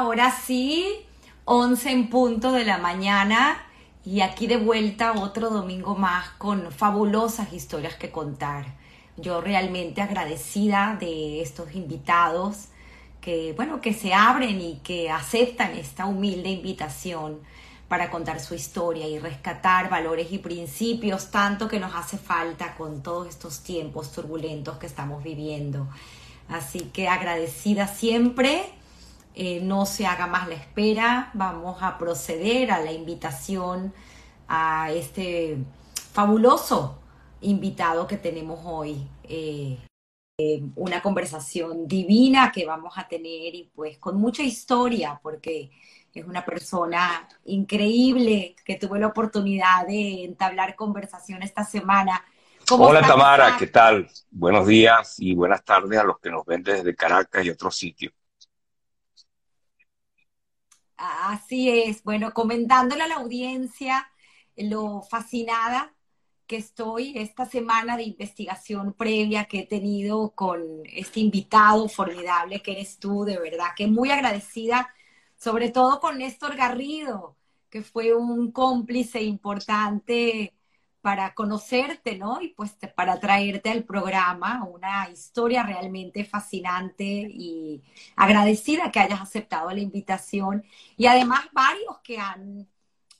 Ahora sí, 11 en punto de la mañana y aquí de vuelta otro domingo más con fabulosas historias que contar. Yo realmente agradecida de estos invitados que, bueno, que se abren y que aceptan esta humilde invitación para contar su historia y rescatar valores y principios tanto que nos hace falta con todos estos tiempos turbulentos que estamos viviendo. Así que agradecida siempre eh, no se haga más la espera, vamos a proceder a la invitación a este fabuloso invitado que tenemos hoy. Eh, eh, una conversación divina que vamos a tener y pues con mucha historia porque es una persona increíble que tuve la oportunidad de entablar conversación esta semana. Hola Tamara, ¿qué tal? Buenos días y buenas tardes a los que nos ven desde Caracas y otros sitios. Así es, bueno, comentándole a la audiencia lo fascinada que estoy esta semana de investigación previa que he tenido con este invitado formidable que eres tú, de verdad que muy agradecida, sobre todo con Néstor Garrido, que fue un cómplice importante para conocerte, ¿no? Y pues para traerte al programa una historia realmente fascinante y agradecida que hayas aceptado la invitación y además varios que han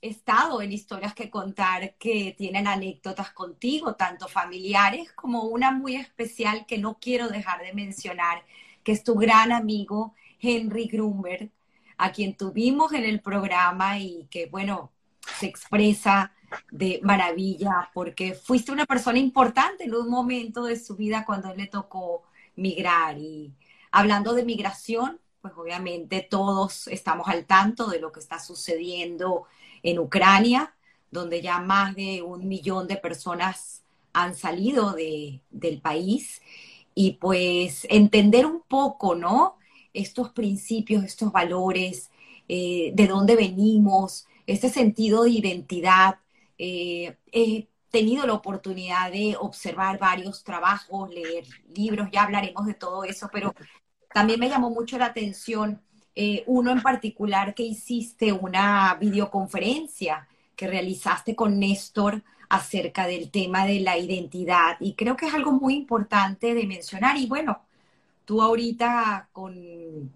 estado en historias que contar que tienen anécdotas contigo, tanto familiares como una muy especial que no quiero dejar de mencionar, que es tu gran amigo Henry Grumberg, a quien tuvimos en el programa y que, bueno, se expresa de maravilla, porque fuiste una persona importante en un momento de su vida cuando le tocó migrar. Y hablando de migración, pues obviamente todos estamos al tanto de lo que está sucediendo en Ucrania, donde ya más de un millón de personas han salido de, del país. Y pues entender un poco, ¿no? Estos principios, estos valores, eh, de dónde venimos, este sentido de identidad eh, he tenido la oportunidad de observar varios trabajos, leer libros, ya hablaremos de todo eso, pero también me llamó mucho la atención eh, uno en particular que hiciste una videoconferencia que realizaste con Néstor acerca del tema de la identidad y creo que es algo muy importante de mencionar y bueno, tú ahorita con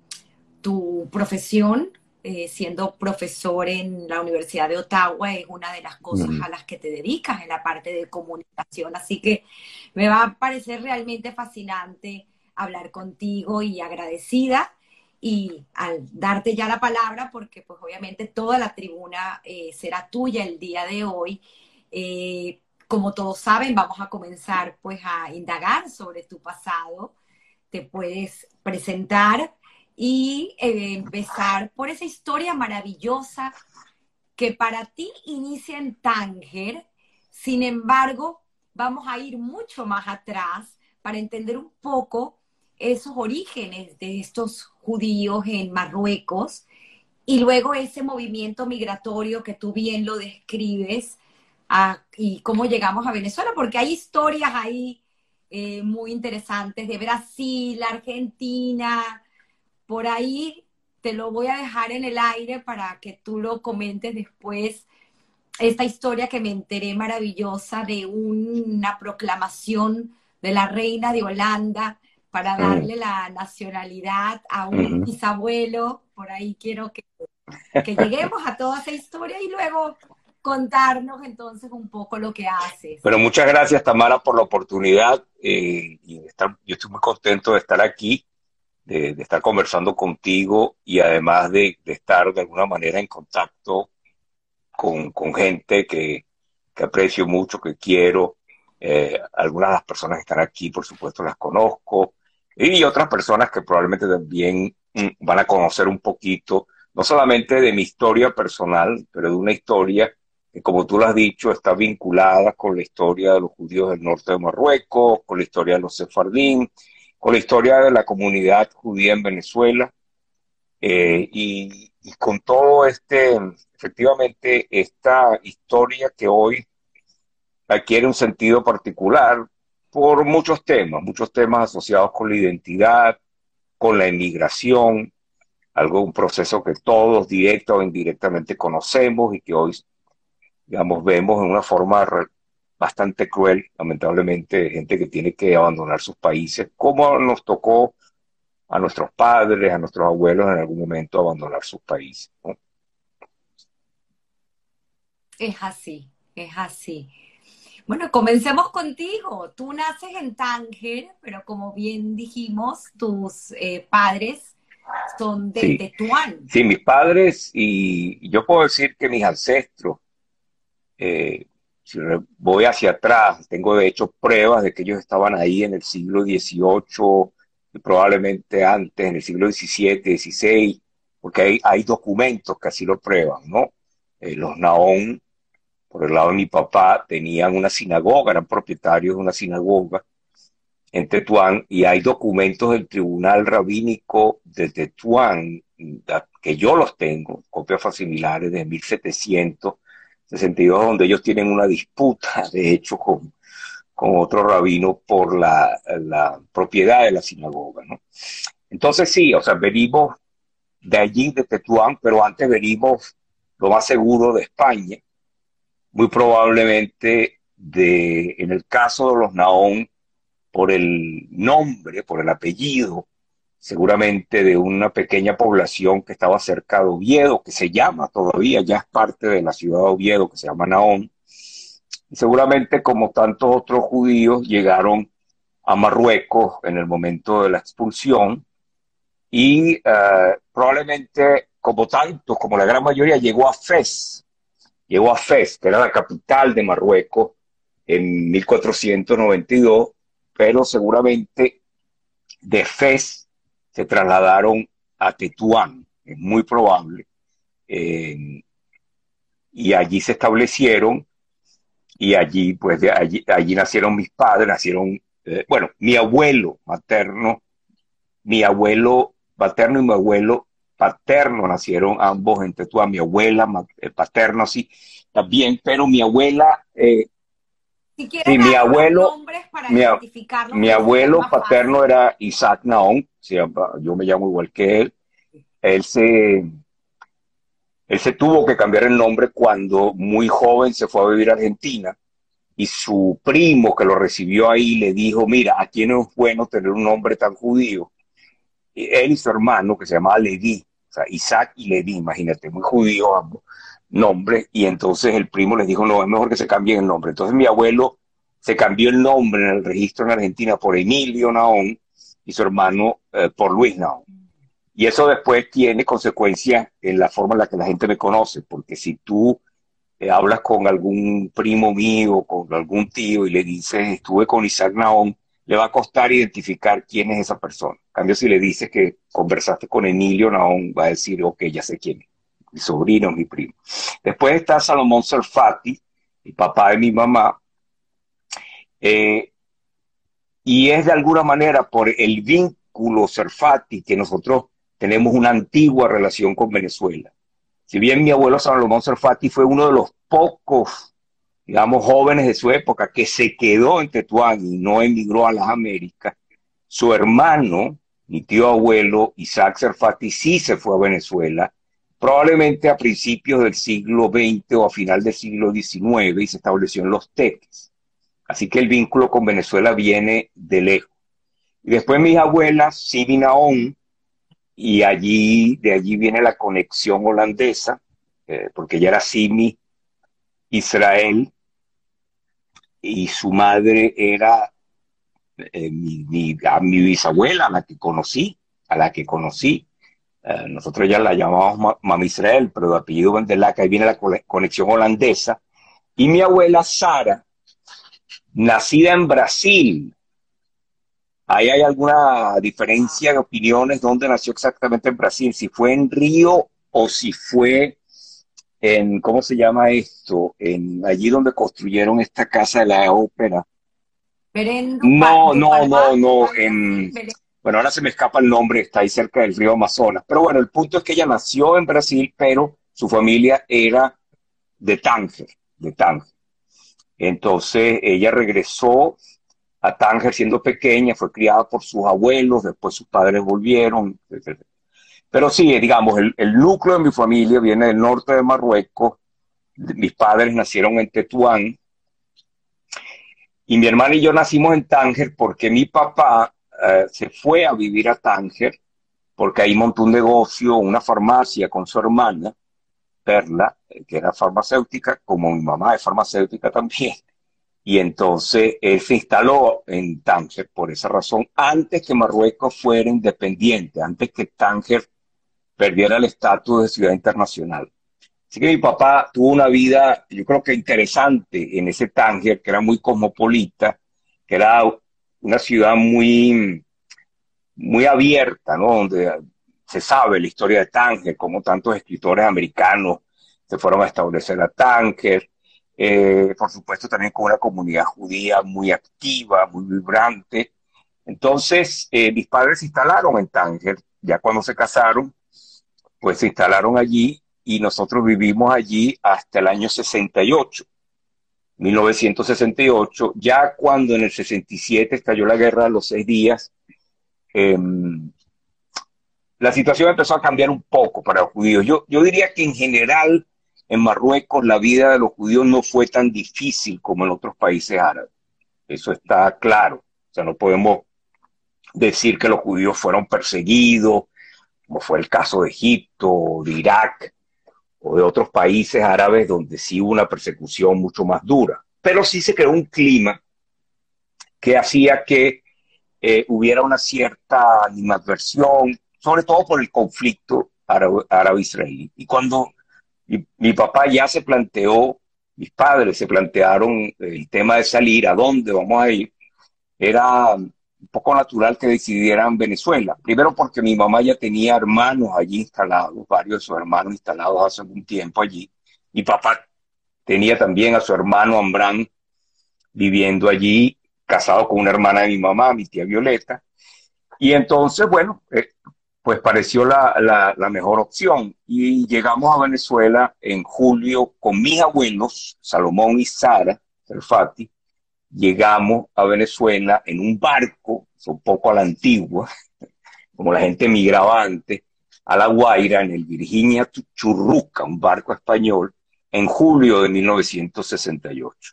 tu profesión eh, siendo profesor en la Universidad de Ottawa, es una de las cosas a las que te dedicas en la parte de comunicación. Así que me va a parecer realmente fascinante hablar contigo y agradecida. Y al darte ya la palabra, porque pues obviamente toda la tribuna eh, será tuya el día de hoy, eh, como todos saben, vamos a comenzar pues a indagar sobre tu pasado. Te puedes presentar y eh, empezar por esa historia maravillosa que para ti inicia en Tánger, sin embargo, vamos a ir mucho más atrás para entender un poco esos orígenes de estos judíos en Marruecos y luego ese movimiento migratorio que tú bien lo describes y cómo llegamos a Venezuela, porque hay historias ahí eh, muy interesantes de Brasil, Argentina, por ahí te lo voy a dejar en el aire para que tú lo comentes después. Esta historia que me enteré maravillosa de una proclamación de la reina de Holanda para darle la nacionalidad a un bisabuelo. Por ahí quiero que, que lleguemos a toda esa historia y luego contarnos entonces un poco lo que haces. Pero muchas gracias Tamara por la oportunidad eh, y estar, yo estoy muy contento de estar aquí de, estar conversando contigo y además de, estar de alguna manera en contacto con, gente que, aprecio mucho, que quiero. Eh, algunas de las personas que están aquí, por supuesto, las conozco. Y otras personas que probablemente también mm, van a conocer un poquito, no solamente de mi historia personal, pero de una historia que, como tú lo has dicho, está vinculada con la historia de los judíos del norte de Marruecos, con la historia de los sefardín, con la historia de la comunidad judía en Venezuela eh, y, con todo este, efectivamente, esta historia que hoy adquiere un sentido particular por muchos temas, muchos temas asociados con la identidad, con la inmigración, algo, un proceso que todos directa o indirectamente conocemos y que hoy, digamos, vemos en una forma bastante cruel, lamentablemente, gente que tiene que abandonar sus países, como nos tocó a nuestros padres, a nuestros abuelos en algún momento abandonar sus países. Es así, es así. Bueno, comencemos contigo. Tú naces en Tánger, pero como bien dijimos, tus eh, padres son de Tetuán. Sí, mis padres y yo puedo decir que mis ancestros, eh, si voy hacia atrás, tengo de hecho pruebas de que ellos estaban ahí en el siglo XVIII, probablemente antes, en el siglo XVII, XVI, porque hay, hay documentos que así lo prueban, ¿no? Eh, los Naón, por el lado de mi papá, tenían una sinagoga, eran propietarios de una sinagoga en Tetuán, y hay documentos del Tribunal Rabínico de Tetuán, que yo los tengo, copias facimilares de 1762, donde ellos tienen una disputa, de hecho, con, con otro rabino por la, propiedad de la sinagoga, ¿no? Entonces sí, o sea, venimos de allí, de Tetuán, pero antes venimos lo más seguro de España, muy probablemente de, en el caso de los Naón, por el nombre, por el apellido, seguramente de una pequeña población que estaba cerca de Oviedo, que se llama todavía, ya es parte de la ciudad de Oviedo, que se llama Naón, seguramente como tantos otros judíos llegaron a Marruecos en el momento de la expulsión. Y eh, probablemente como tantos, como la gran mayoría, llegó a Fez, llegó a Fez, que era la capital de Marruecos en 1492, pero seguramente de Fez se trasladaron a Tetuán, es muy probable, eh, y allí se establecieron y allí, pues, de allí, allí nacieron mis padres, nacieron, eh, bueno, mi abuelo materno, mi abuelo paterno y mi abuelo paterno nacieron ambos en Tetuán, mi abuela el paterno sí, también, pero mi abuela... Eh, si mi abuelo, para mi, mi abuelo paterno era Isaac Naón, yo me llamo igual que él. Él se, él se tuvo que cambiar el nombre cuando muy joven se fue a vivir a Argentina y su primo que lo recibió ahí le dijo, mira, aquí no es bueno tener un nombre tan judío. Y él y su hermano, que se llamaba Levi, o sea, Isaac y Levi, imagínate, muy judío ambos nombres, y entonces el primo les dijo, no, es mejor que se cambie el nombre. Entonces mi abuelo se cambió el nombre en el registro en Argentina por Emilio Naón y su hermano eh, por Luis Naón. Y eso después tiene consecuencias en la forma en la que la gente me conoce, porque si tú eh, hablas con algún primo mío, con algún tío y le dices, estuve con Isaac Naón, le va a costar identificar quién es esa persona. En cambio, si le dices que conversaste con Emilio Naón, va a decir, ok, ya sé quién es, mi sobrino, mi primo. Después está Salomón Serfati, el papá de mi mamá, eh, y es de alguna manera por el vínculo Serfati que nosotros tenemos una antigua relación con Venezuela. Si bien mi abuelo Salomón Serfati fue uno de los pocos, digamos, jóvenes de su época que se quedó en Tetuán y no emigró a las Américas, su hermano, mi tío abuelo Isaac Serfati, sí se fue a Venezuela, probablemente a principios del siglo XX o a final del siglo XIX y se estableció en Los Teques. Así que el vínculo con Venezuela viene de lejos. Y después mis abuelas, Sibi Naón, y allí, de allí viene la conexión holandesa, eh, porque ella era Simi Israel, y su madre era eh, mi, mi, bisabuela, a la que conocí, a la que conocí. Eh, nosotros ya la llamamos Mami Israel, pero de apellido Vendelaca, ahí viene la conexión holandesa. Y mi abuela Sara, nacida en Brasil, Ahí hay alguna diferencia de opiniones dónde nació exactamente en Brasil, si fue en Río o si fue en, ¿cómo se llama esto? En allí donde construyeron esta casa de la ópera. no, no, no, no, en, bueno, ahora se me escapa el nombre, está ahí cerca del río Amazonas. Pero bueno, el punto es que ella nació en Brasil, pero su familia era de Tánger, de Tánger. Entonces ella regresó a Tánger siendo pequeña, fue criada por sus abuelos, después sus padres volvieron, etc. Pero sí, digamos, el, el núcleo de mi familia viene del norte de Marruecos. Mis padres nacieron en Tetuán. Y mi hermana y yo nacimos en Tánger porque mi papá eh, se fue a vivir a Tánger porque ahí montó un negocio, una farmacia con su hermana, Perla, eh, que era farmacéutica, como mi mamá es farmacéutica también. Y entonces él se instaló en Tánger por esa razón, antes que Marruecos fuera independiente, antes que Tánger perdiera el estatus de ciudad internacional. Así que mi papá tuvo una vida, yo creo que interesante en ese Tánger, que era muy cosmopolita, que era una ciudad muy, muy abierta, ¿no? Donde se sabe la historia de Tánger, como tantos escritores americanos se fueron a establecer a Tánger. Eh, por supuesto, también con una comunidad judía muy activa, muy vibrante. Entonces, eh, mis padres se instalaron en Tánger, ya cuando se casaron, pues se instalaron allí y nosotros vivimos allí hasta el año 68. 1968, ya cuando en el 67 estalló la guerra de los seis días, eh, la situación empezó a cambiar un poco para los judíos. Yo, yo diría que en general en Marruecos la vida de los judíos no fue tan difícil como en otros países árabes. Eso está claro. O sea, no podemos decir que los judíos fueron perseguidos, como fue el caso de Egipto, de Irak o de otros países árabes donde sí hubo una persecución mucho más dura. Pero sí se creó un clima que hacía que eh, hubiera una cierta animadversión, sobre todo por el conflicto árabe-israelí. y cuando mi, mi, papá ya se planteó, mis padres se plantearon el tema de salir, a dónde vamos a ir, era un poco natural que decidieran Venezuela. Primero porque mi mamá ya tenía hermanos allí instalados, varios de sus hermanos instalados hace algún tiempo allí. Mi papá tenía también a su hermano Ambrán viviendo allí, casado con una hermana de mi mamá, mi tía Violeta. Y entonces, bueno, eh, pues pareció la, mejor opción. Y llegamos a Venezuela en julio con mis abuelos, Salomón y Sara Fati. Llegamos a Venezuela en un barco, un poco a la antigua, como la gente migraba antes, a La Guaira, en el Virginia Churruca, un barco español, en julio de 1968.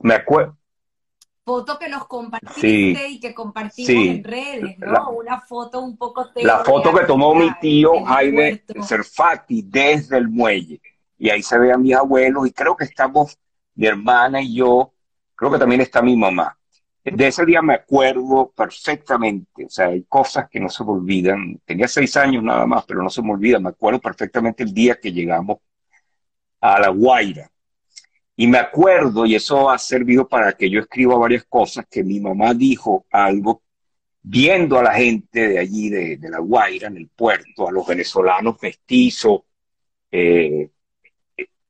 Me acuerdo, foto que nos compartiste sí, y que compartimos sí. en redes, ¿no? La, una foto un poco La foto que tomó mi tío Jaime Serfati desde el muelle. Y ahí se ve a mis abuelos y creo que estamos, mi hermana y yo, creo que también está mi mamá. De ese día me acuerdo perfectamente, o sea, hay cosas que no se me olvidan. Tenía seis años nada más, pero no se me olvida. Me acuerdo perfectamente el día que llegamos a La Guaira y me acuerdo, y eso ha servido para que yo escriba varias cosas, que mi mamá dijo algo viendo a la gente de allí, de, La Guaira, en el puerto, a los venezolanos mestizos, eh,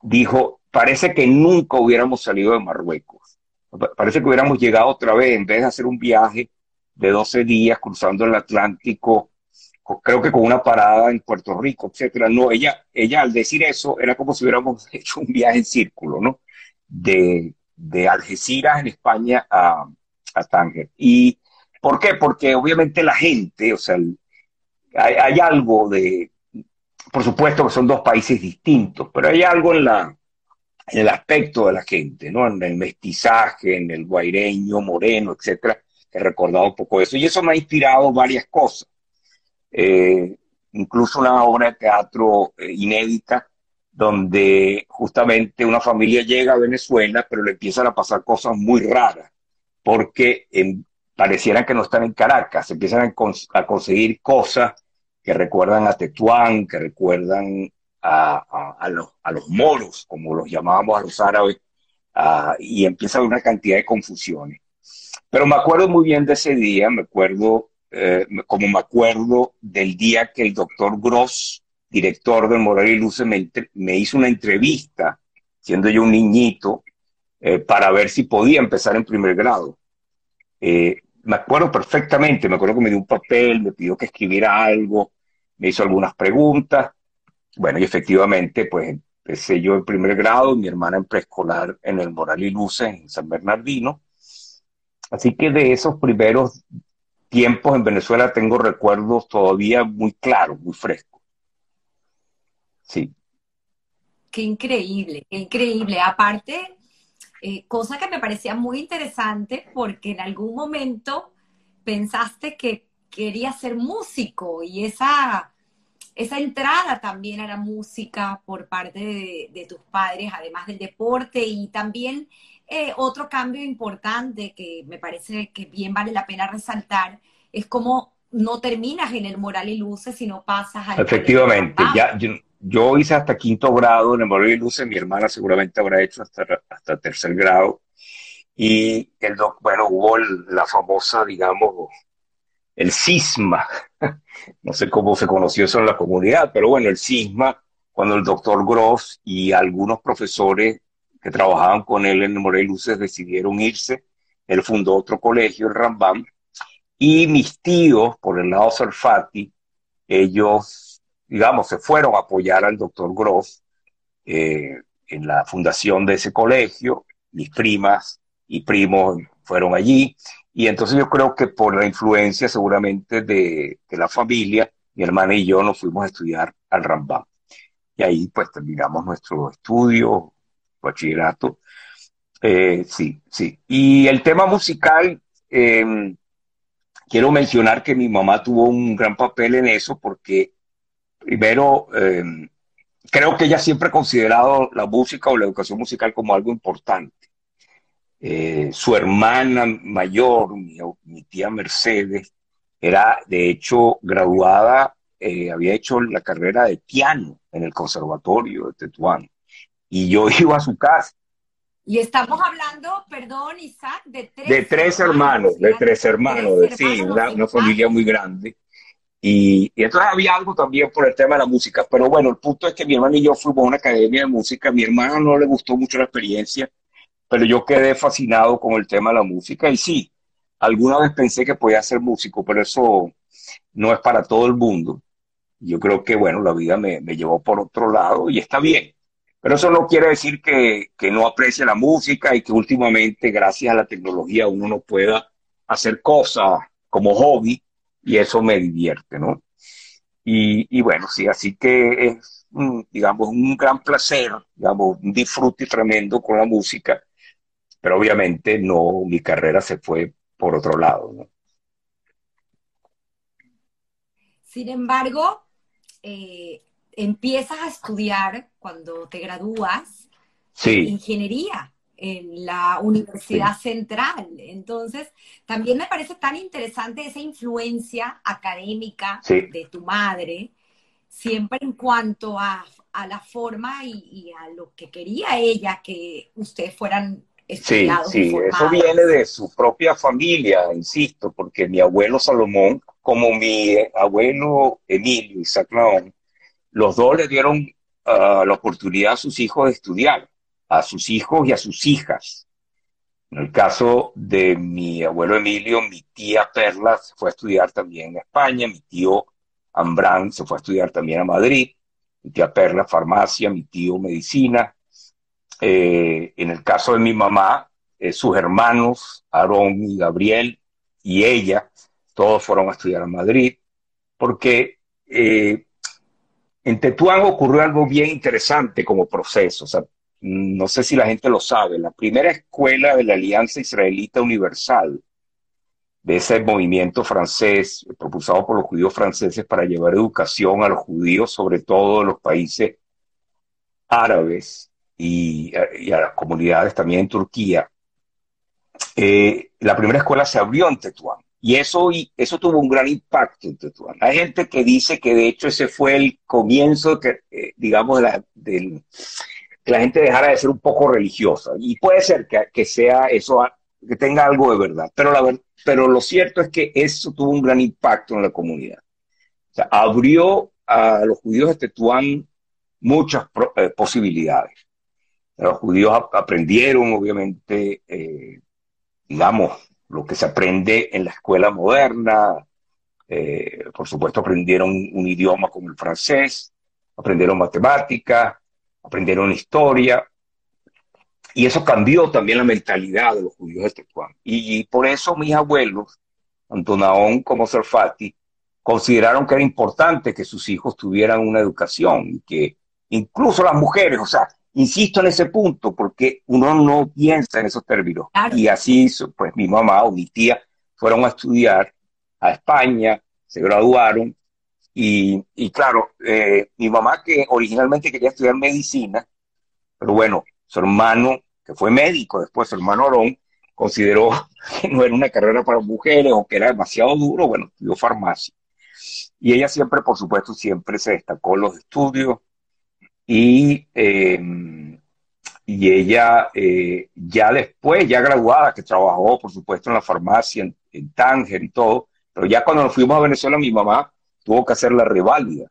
dijo, parece que nunca hubiéramos salido de Marruecos. Parece que hubiéramos llegado otra vez, en vez de hacer un viaje de 12 días cruzando el Atlántico, creo que con una parada en Puerto Rico, etcétera. No, ella, ella al decir eso era como si hubiéramos hecho un viaje en círculo, ¿no? de, de Algeciras en España a, a Tánger. ¿Y por qué? Porque obviamente la gente, o sea, hay, hay, algo de, por supuesto que son dos países distintos, pero hay algo en, la, en el aspecto de la gente, ¿no? En el mestizaje, en el guaireño, moreno, etcétera, he recordado un poco eso. Y eso me ha inspirado varias cosas. Eh, incluso una obra de teatro eh, inédita donde justamente una familia llega a Venezuela, pero le empiezan a pasar cosas muy raras, porque en, parecieran que no están en Caracas, empiezan a, a, conseguir cosas que recuerdan a Tetuán, que recuerdan a, los, a los moros, como los llamábamos a los árabes, y empieza a haber una cantidad de confusiones. Pero me acuerdo muy bien de ese día, me acuerdo, eh, como me acuerdo del día que el doctor Gross director del Moral y Luces, me, me, hizo una entrevista, siendo yo un niñito, eh, para ver si podía empezar en primer grado. Eh, me acuerdo perfectamente, me acuerdo que me dio un papel, me pidió que escribiera algo, me hizo algunas preguntas. Bueno, y efectivamente, pues empecé yo en primer grado, mi hermana en preescolar en el Moral y Luces, en San Bernardino. Así que de esos primeros tiempos en Venezuela tengo recuerdos todavía muy claros, muy frescos. Sí. Qué increíble, qué increíble. Aparte, eh, cosa que me parecía muy interesante porque en algún momento pensaste que querías ser músico y esa, esa entrada también a la música por parte de, tus padres, además del deporte y también eh, otro cambio importante que me parece que bien vale la pena resaltar es como no terminas en el Moral y Luces, sino pasas al... Efectivamente, ya, yo, hice hasta quinto grado en el Moral y Luces, mi hermana seguramente habrá hecho hasta, hasta tercer grado, y el, bueno, hubo la famosa, digamos, el cisma, no sé cómo se conoció eso en la comunidad, pero bueno, el cisma, cuando el doctor Gross y algunos profesores que trabajaban con él en el Moral y Luces decidieron irse, él fundó otro colegio, el Rambam, y mis tíos, por el lado Sarfati, ellos, digamos, se fueron a apoyar al doctor Gross eh, en la fundación de ese colegio. Mis primas y primos fueron allí. Y entonces yo creo que por la influencia seguramente de, la familia, mi hermana y yo nos fuimos a estudiar al Rambam. Y ahí pues terminamos nuestro estudio, bachillerato. Eh, sí, sí. Y el tema musical, eh, quiero mencionar que mi mamá tuvo un gran papel en eso porque, primero, em, creo que ella siempre ha considerado la música o la educación musical como algo importante. Eh, su hermana mayor, mi, tía Mercedes, era de hecho graduada, eh, había hecho la carrera de piano en el conservatorio de Tetuán. Y yo iba a su casa y estamos hablando, perdón, Isaac, de tres, de tres hermanos, de tres hermanos, de, sí, una, familia muy grande. Y, y, entonces había algo también por el tema de la música. Pero bueno, el punto es que mi hermano y yo fuimos a una academia de música. A mi hermano no le gustó mucho la experiencia, pero yo quedé fascinado con el tema de la música. Y sí, alguna vez pensé que podía ser músico, pero eso no es para todo el mundo. Yo creo que, bueno, la vida me, me llevó por otro lado y está bien. Pero eso no quiere decir que, no aprecie la música y que últimamente, gracias a la tecnología, uno no pueda hacer cosas como hobby y eso me divierte, ¿no? Y, bueno, sí, así que es, digamos, un gran placer, digamos, un disfrute tremendo con la música, pero obviamente no, mi carrera se fue por otro lado, ¿no? Sin embargo, eh, empiezas a estudiar cuando te gradúas ingeniería en la Universidad Central. Entonces, también me parece tan interesante esa influencia académica de tu madre, siempre en cuanto a, la forma y, a lo que quería ella que ustedes fueran Sí, sí, eso viene de su propia familia, insisto, porque mi abuelo Salomón, como mi abuelo Emilio Isaac Naón, los dos le dieron ah, la oportunidad a sus hijos de estudiar, a sus hijos y a sus hijas. En el caso de mi abuelo Emilio, mi tía Perla se fue a estudiar también en España, mi tío Ambrán se fue a estudiar también a Madrid, mi tía Perla farmacia, mi tío medicina. Eh, en el caso de mi mamá, eh, sus hermanos, Aarón y Gabriel, y ella, todos fueron a estudiar a Madrid, porque eh, en Tetuán ocurrió algo bien interesante como proceso. No sé si la gente lo sabe. La primera escuela de la Alianza Israelita Universal, de ese movimiento francés, propulsado por los judíos franceses para llevar educación a los judíos, sobre todo en los países árabes y, a las comunidades también en Turquía. Eh, la primera escuela se abrió en Tetuán. Y eso, eso tuvo un gran impacto en Tetuán. Hay gente que dice que de hecho ese fue el comienzo, que, eh, digamos, de que la gente dejara de ser un poco religiosa. Y puede ser que, que sea eso, que tenga algo de verdad. Pero, la, pero lo cierto es que eso tuvo un gran impacto en la comunidad. O sea, abrió a los judíos de Tetuán muchas eh, posibilidades. Los judíos aprendieron, obviamente, eh, digamos, lo que se aprende en la escuela moderna. Eh, por supuesto, aprendieron un idioma como el francés, aprendieron matemática, aprendieron historia. Y eso cambió también la mentalidad de los judíos de Tetuán. Y, por eso mis abuelos tanto Naón como Serfati, consideraron que era importante que sus hijos tuvieran una educación y que incluso las mujeres, o sea, insisto en ese punto porque uno no piensa en esos términos. Y así pues mi mamá o mi tía fueron a estudiar a España, se graduaron y, y claro, eh, mi mamá que originalmente quería estudiar medicina, pero bueno, su hermano, que fue médico, después su hermano Orón, consideró que no era una carrera para mujeres o que era demasiado duro, bueno, estudió farmacia. Y ella siempre, por supuesto, siempre se destacó en los estudios y, eh, y ella eh, ya después, ya graduada, que trabajó, por supuesto, en la farmacia, en, en Tánger y todo, pero ya cuando nos fuimos a Venezuela, mi mamá tuvo que hacer la reválida,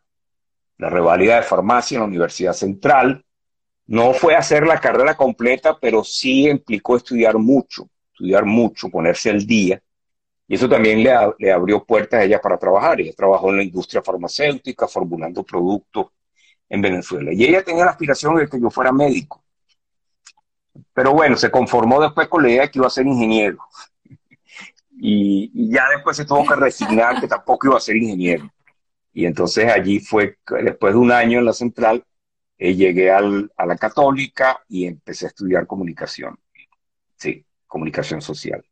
la reválida de farmacia en la Universidad Central. No fue hacer la carrera completa, pero sí implicó estudiar mucho, estudiar mucho, ponerse al día. Y eso también le, le abrió puertas a ella para trabajar. Ella trabajó en la industria farmacéutica, formulando productos en Venezuela. Y ella tenía la aspiración de que yo fuera médico. Pero bueno, se conformó después con la idea de que iba a ser ingeniero. Y, ya después se tuvo que resignar que tampoco iba a ser ingeniero. Y entonces allí fue, después de un año en la central, eh, llegué al, a la católica y empecé a estudiar comunicación. Sí, comunicación social.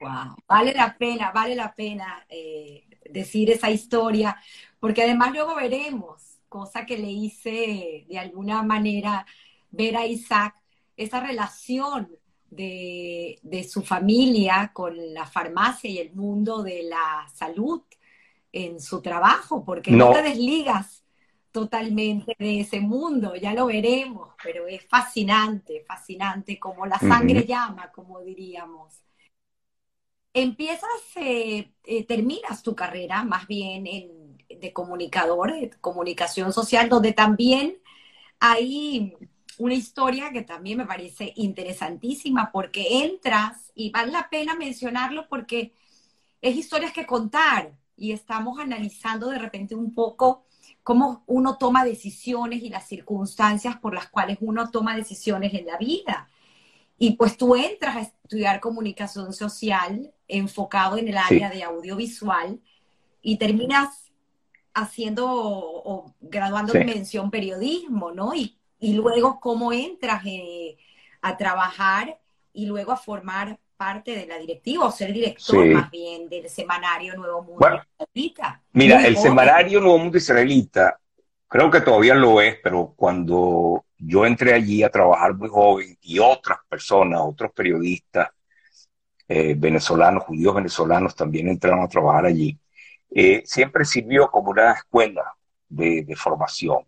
Wow, vale la pena, vale la pena eh, decir esa historia, porque además luego veremos, cosa que le hice de alguna manera ver a Isaac, esa relación de, de, su familia con la farmacia y el mundo de la salud en su trabajo, porque no, te desligas totalmente de ese mundo, ya lo veremos, pero es fascinante, fascinante, como la sangre uh -huh. llama, como diríamos. Empiezas, eh, eh, terminas tu carrera más bien en, de comunicador, de comunicación social, donde también hay una historia que también me parece interesantísima porque entras y vale la pena mencionarlo porque es historias que contar, y estamos analizando de repente un poco cómo uno toma decisiones y las circunstancias por las cuales uno toma decisiones en la vida. Y pues tú entras a estudiar comunicación social enfocado en el área sí. de audiovisual y terminas haciendo o, graduando sí. en mención periodismo, ¿no? Y, y luego cómo entras eh, a trabajar y luego a formar parte de la directiva o ser director sí. más bien del semanario Nuevo Mundo bueno, Israelita. Mira, Muy el joven. semanario Nuevo Mundo Israelita creo que todavía lo es, pero cuando yo entré allí a trabajar muy joven y otras personas, otros periodistas eh, venezolanos, judíos venezolanos también entraron a trabajar allí, eh, siempre sirvió como una escuela de, de formación.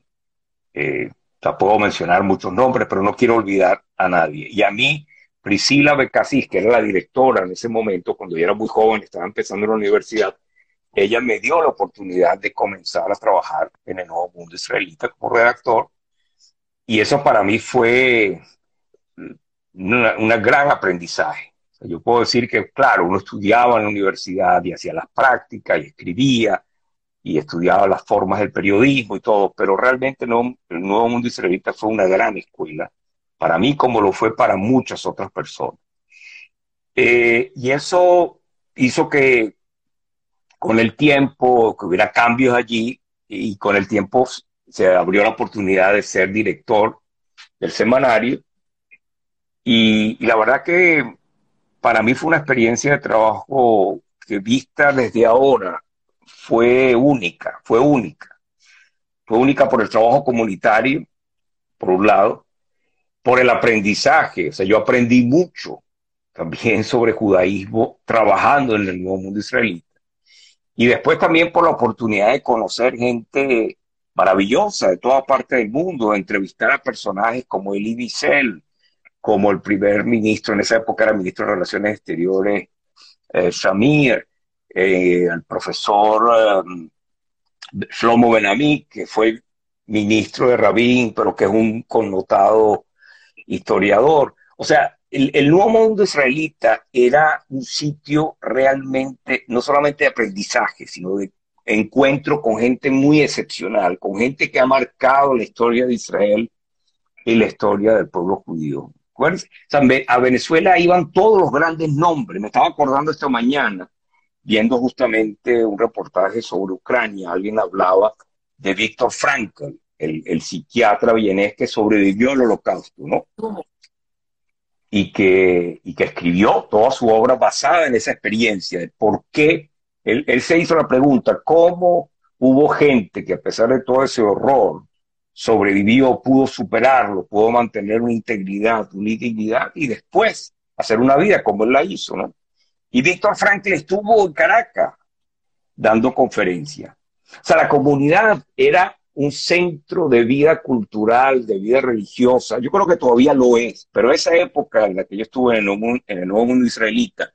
Eh, puedo mencionar muchos nombres, pero no quiero olvidar a nadie. Y a mí, Priscila Becasís, que era la directora en ese momento, cuando yo era muy joven, estaba empezando la universidad, ella me dio la oportunidad de comenzar a trabajar en el Nuevo Mundo Israelita como redactor. Y eso para mí fue un gran aprendizaje. Yo puedo decir que, claro, uno estudiaba en la universidad y hacía las prácticas y escribía y estudiaba las formas del periodismo y todo, pero realmente no, el Nuevo Mundo Israelita fue una gran escuela para mí como lo fue para muchas otras personas. Eh, y eso hizo que con el tiempo, que hubiera cambios allí, y con el tiempo se abrió la oportunidad de ser director del semanario. Y, y la verdad que para mí fue una experiencia de trabajo que vista desde ahora fue única, fue única. Fue única por el trabajo comunitario, por un lado, por el aprendizaje. O sea, yo aprendí mucho también sobre judaísmo trabajando en el nuevo mundo israelita. Y después también por la oportunidad de conocer gente maravillosa de toda parte del mundo, entrevistar a personajes como Elie Wiesel, como el primer ministro, en esa época era ministro de Relaciones Exteriores, eh, eh, el profesor eh, Shlomo Benami, que fue ministro de Rabin, pero que es un connotado historiador. O sea, el, el, nuevo mundo israelita era un sitio realmente, no solamente de aprendizaje, sino de encuentro con gente muy excepcional, con gente que ha marcado la historia de Israel y la historia del pueblo judío. O sea, a Venezuela iban todos los grandes nombres, me estaba acordando esta mañana, viendo justamente un reportaje sobre Ucrania, alguien hablaba de Víctor Frankl, el, el, psiquiatra vienés que sobrevivió al holocausto, ¿no? Y que, y que escribió toda su obra basada en esa experiencia, de por qué él, él se hizo la pregunta, ¿cómo hubo gente que a pesar de todo ese horror sobrevivió, pudo superarlo, pudo mantener una integridad, una dignidad y después hacer una vida como él la hizo, ¿no? Y Víctor Frankl estuvo en Caracas dando conferencia. O sea, la comunidad era un centro de vida cultural, de vida religiosa. Yo creo que todavía lo es, pero esa época en la que yo estuve en el nuevo mundo israelita,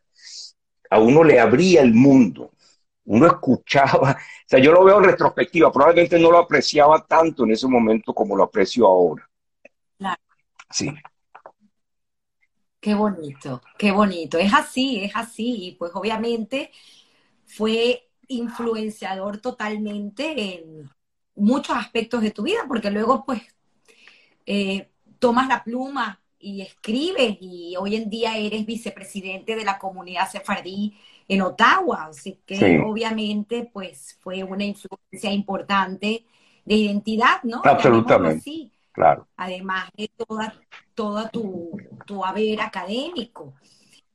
a uno le abría el mundo. Uno escuchaba, o sea, yo lo veo en retrospectiva, probablemente no lo apreciaba tanto en ese momento como lo aprecio ahora. Claro. Sí. Qué bonito, qué bonito. Es así, es así. Y pues obviamente fue influenciador totalmente en muchos aspectos de tu vida, porque luego pues eh, tomas la pluma y escribes y hoy en día eres vicepresidente de la comunidad sefardí en Ottawa, así que Sí. obviamente pues fue una influencia importante de identidad, ¿no? Absolutamente. Así Claro. además de toda, toda tu, tu haber académico.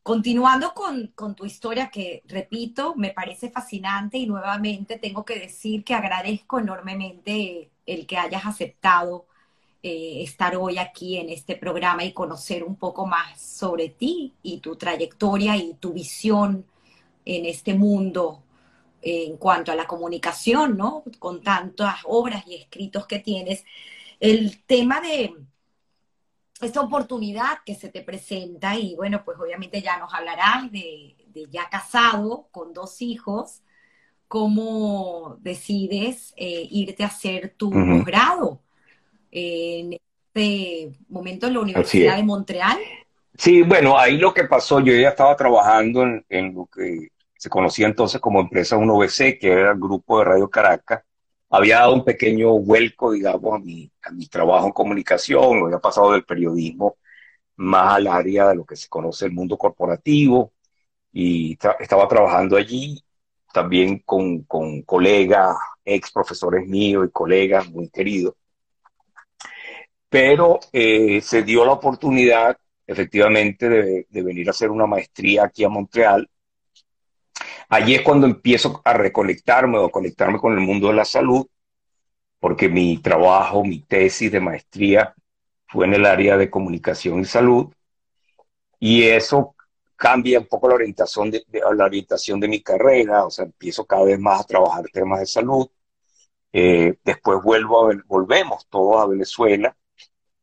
Continuando con, con tu historia, que repito, me parece fascinante y nuevamente tengo que decir que agradezco enormemente el que hayas aceptado eh, estar hoy aquí en este programa y conocer un poco más sobre ti y tu trayectoria y tu visión en este mundo eh, en cuanto a la comunicación, ¿no? Con tantas obras y escritos que tienes el tema de esta oportunidad que se te presenta y bueno, pues obviamente ya nos hablarás de, de ya casado con dos hijos, cómo decides eh, irte a hacer tu Ujú. posgrado en este momento en la Universidad de Montreal. Sí, bueno, ahí lo que pasó, yo ya estaba trabajando en, en lo que se conocía entonces como Empresa 1BC, que era el grupo de Radio Caracas. Había dado un pequeño vuelco, digamos, a mi, a mi trabajo en comunicación, había pasado del periodismo más al área de lo que se conoce el mundo corporativo y estaba trabajando allí también con, con colegas, ex profesores míos y colegas muy queridos. Pero eh, se dio la oportunidad efectivamente de, de venir a hacer una maestría aquí a Montreal. Allí es cuando empiezo a reconectarme o a conectarme con el mundo de la salud, porque mi trabajo, mi tesis de maestría fue en el área de comunicación y salud, y eso cambia un poco la orientación de, la orientación de mi carrera, o sea, empiezo cada vez más a trabajar temas de salud. Eh, después vuelvo volvemos todos a Venezuela.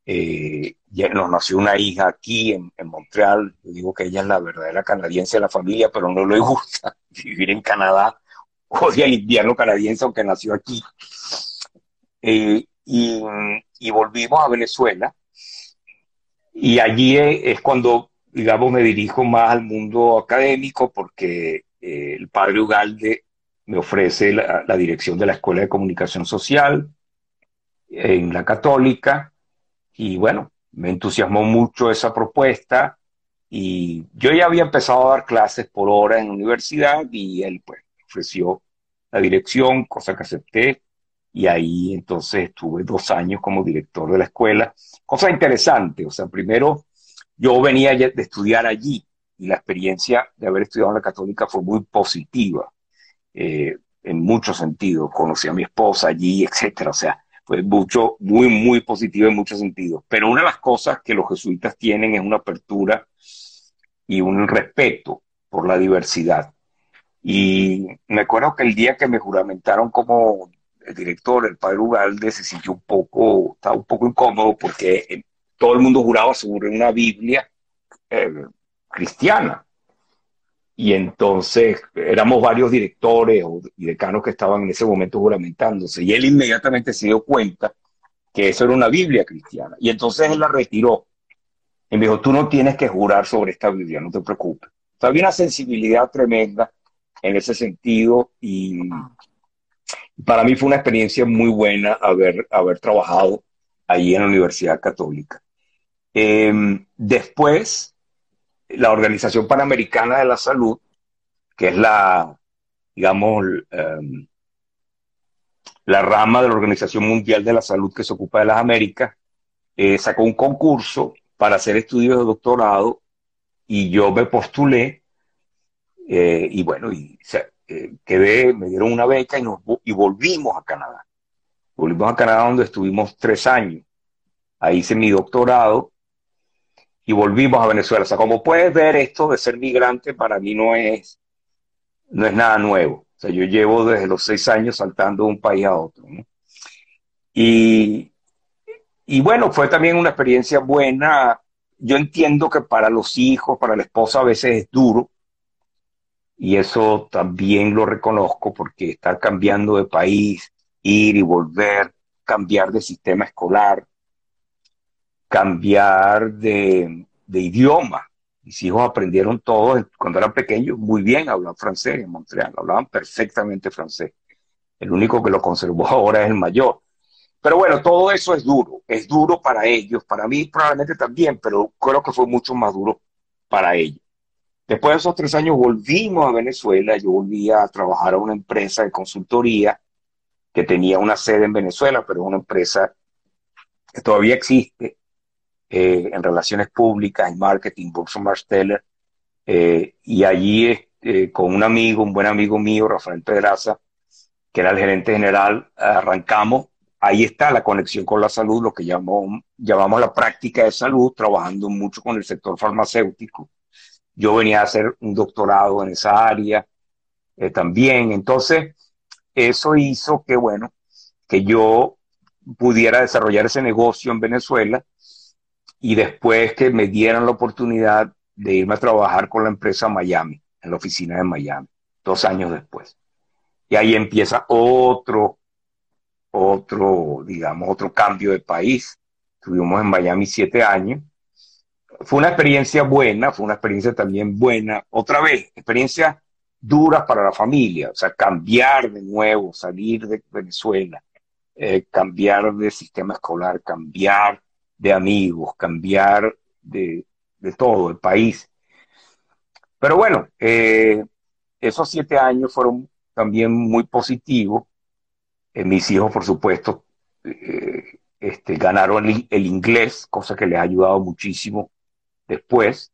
Eh, nos nació una hija aquí en, Montreal. Yo digo que ella es la verdadera canadiense de la familia, pero no le gusta vivir en Canadá. Odia el invierno canadiense, aunque nació aquí. Eh, y, volvimos a Venezuela. Y allí es, es cuando, digamos, me dirijo más al mundo académico, porque eh, el padre Ugalde me ofrece la, la dirección de la Escuela de Comunicación Social en la Católica. Y bueno, me entusiasmó mucho esa propuesta. Y yo ya había empezado a dar clases por hora en la universidad y él pues ofreció la dirección, cosa que acepté. Y ahí entonces estuve dos años como director de la escuela. Cosa interesante, o sea, primero yo venía de estudiar allí y la experiencia de haber estudiado en la católica fue muy positiva eh, en muchos sentidos. Conocí a mi esposa allí, etcétera. O sea, mucho, muy, muy positivo en muchos sentidos. Pero una de las cosas que los jesuitas tienen es una apertura y un respeto por la diversidad. Y me acuerdo que el día que me juramentaron como director, el padre Ugalde, se sintió un poco, estaba un poco incómodo porque eh, todo el mundo juraba sobre una Biblia eh, cristiana. Y entonces éramos varios directores y decanos que estaban en ese momento juramentándose. Y él inmediatamente se dio cuenta que eso era una Biblia cristiana. Y entonces él la retiró. Y me dijo, tú no tienes que jurar sobre esta Biblia, no te preocupes. O sea, había una sensibilidad tremenda en ese sentido y para mí fue una experiencia muy buena haber, haber trabajado ahí en la Universidad Católica. Eh, después, la Organización Panamericana de la Salud, que es la, digamos, em, la rama de la Organización Mundial de la Salud que se ocupa de las Américas, eh, sacó un concurso para hacer estudios de doctorado y yo me postulé eh, y bueno, y eh, quedé, me dieron una beca y, nos, y volvimos a Canadá. Volvimos a Canadá donde estuvimos tres años. Ahí hice mi doctorado y volvimos a Venezuela. O sea, como puedes ver, esto de ser migrante para mí no es, no es nada nuevo. O sea, yo llevo desde los seis años saltando de un país a otro. Y, y bueno, fue también una experiencia buena. Yo entiendo que para los hijos, para la esposa a veces es duro. Y eso también lo reconozco porque estar cambiando de país, ir y volver, cambiar de sistema escolar, cambiar de, idioma. Mis hijos aprendieron todos cuando eran pequeños muy bien hablar francés en Montreal, hablaban perfectamente francés. El único que lo conservó ahora es el mayor. Pero bueno, todo eso es duro, es duro para ellos, para mí probablemente también, pero creo que fue mucho más duro para ellos. Después de esos tres años volvimos a Venezuela, yo volví a trabajar a una empresa de consultoría que tenía una sede en Venezuela, pero es una empresa que todavía existe, eh, en relaciones públicas, en marketing, Burson Marsteller, eh, y allí eh, con un amigo, un buen amigo mío, Rafael Pedraza, que era el gerente general, arrancamos. Ahí está la conexión con la salud, lo que llamamos, llamamos la práctica de salud, trabajando mucho con el sector farmacéutico. Yo venía a hacer un doctorado en esa área también. Entonces, eso hizo que, bueno, que yo pudiera desarrollar ese negocio en Venezuela y después que me dieran la oportunidad de irme a trabajar con la empresa Miami, en la oficina de Miami, dos años después. Y ahí empieza otro, otro, digamos, otro cambio de país. Estuvimos en Miami siete años. Fue una experiencia buena, fue una experiencia también buena. Otra vez, experiencia dura para la familia, o sea, cambiar de nuevo, salir de Venezuela, eh, cambiar de sistema escolar, cambiar de amigos, cambiar de, todo, el país. Pero bueno, eh, esos siete años fueron también muy positivos. Eh, mis hijos, por supuesto, eh, este, ganaron el, inglés, cosa que les ha ayudado muchísimo después.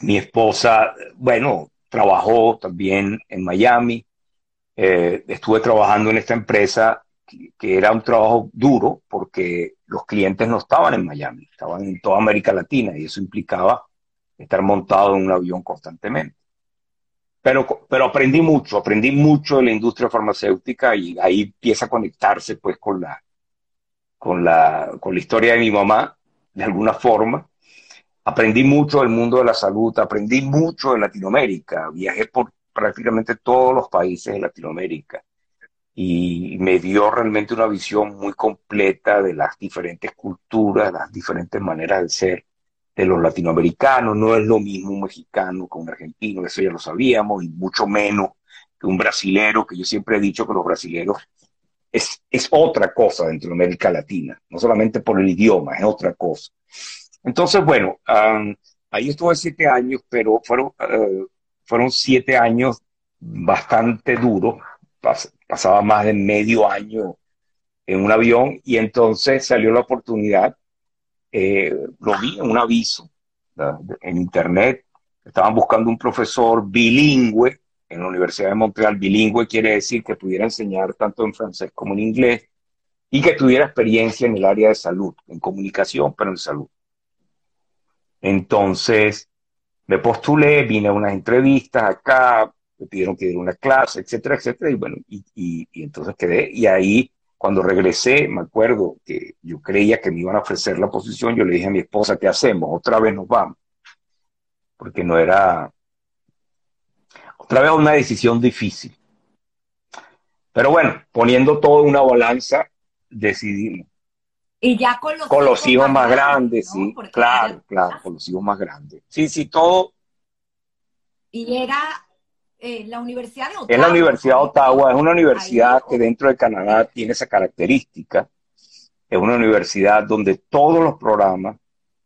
mi esposa, bueno, trabajó también en Miami. estuve trabajando en esta empresa que, era un trabajo duro porque los clientes no estaban en Miami, estaban en toda América Latina y eso implicaba estar montado en un avión constantemente. Pero, pero aprendí mucho, aprendí mucho de la industria farmacéutica y ahí empieza a conectarse pues con la, con la, con la historia de mi mamá, de alguna forma. Aprendí mucho del mundo de la salud, aprendí mucho de Latinoamérica, viajé por prácticamente todos los países de Latinoamérica y me dio realmente una visión muy completa de las diferentes culturas, las diferentes maneras de ser de los latinoamericanos. No es lo mismo un mexicano que un argentino, eso ya lo sabíamos, y mucho menos que un brasilero, que yo siempre he dicho que los brasileros es, es otra cosa dentro de América Latina, no solamente por el idioma, es otra cosa. Entonces, bueno, ahí estuve siete años, pero fueron, eh, fueron siete años bastante duros pasaba más de medio año en un avión y entonces salió la oportunidad, eh, lo vi en un aviso en internet, estaban buscando un profesor bilingüe en la Universidad de Montreal. Bilingüe quiere decir que pudiera enseñar tanto en francés como en inglés y que tuviera experiencia en el área de salud, en comunicación, pero en salud. Entonces me postulé, vine a unas entrevistas acá, me pidieron que diera una clase, etcétera, etcétera, y bueno, y, y, entonces quedé, y ahí cuando regresé, me acuerdo que yo creía que me iban a ofrecer la posición, yo le dije a mi esposa, ¿qué hacemos? Otra vez nos vamos, porque no era, otra vez una decisión difícil. Pero bueno, poniendo todo en una balanza, decidimos. Y ya con los, con los hijos, más grandes, sí, claro, claro, con los hijos más grandes. Sí, sí, todo. Y era eh, la Universidad de Ottawa. Es la Universidad de Ottawa, es una universidad que dentro de Canadá tiene esa característica. Es una universidad donde todos los programas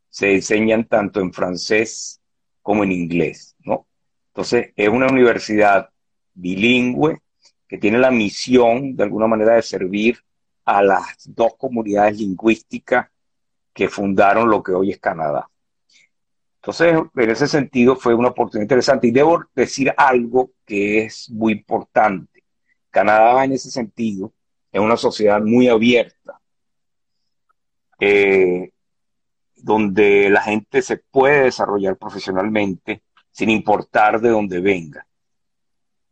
se enseñan tanto en francés como en inglés, ¿no? Entonces, es una universidad bilingüe que tiene la misión, de alguna manera, de servir a las dos comunidades lingüísticas que fundaron lo que hoy es Canadá. Entonces, en ese sentido, fue una oportunidad interesante. Y debo decir algo que es muy importante. Canadá, en ese sentido, es una sociedad muy abierta, eh, donde la gente se puede desarrollar profesionalmente sin importar de dónde venga,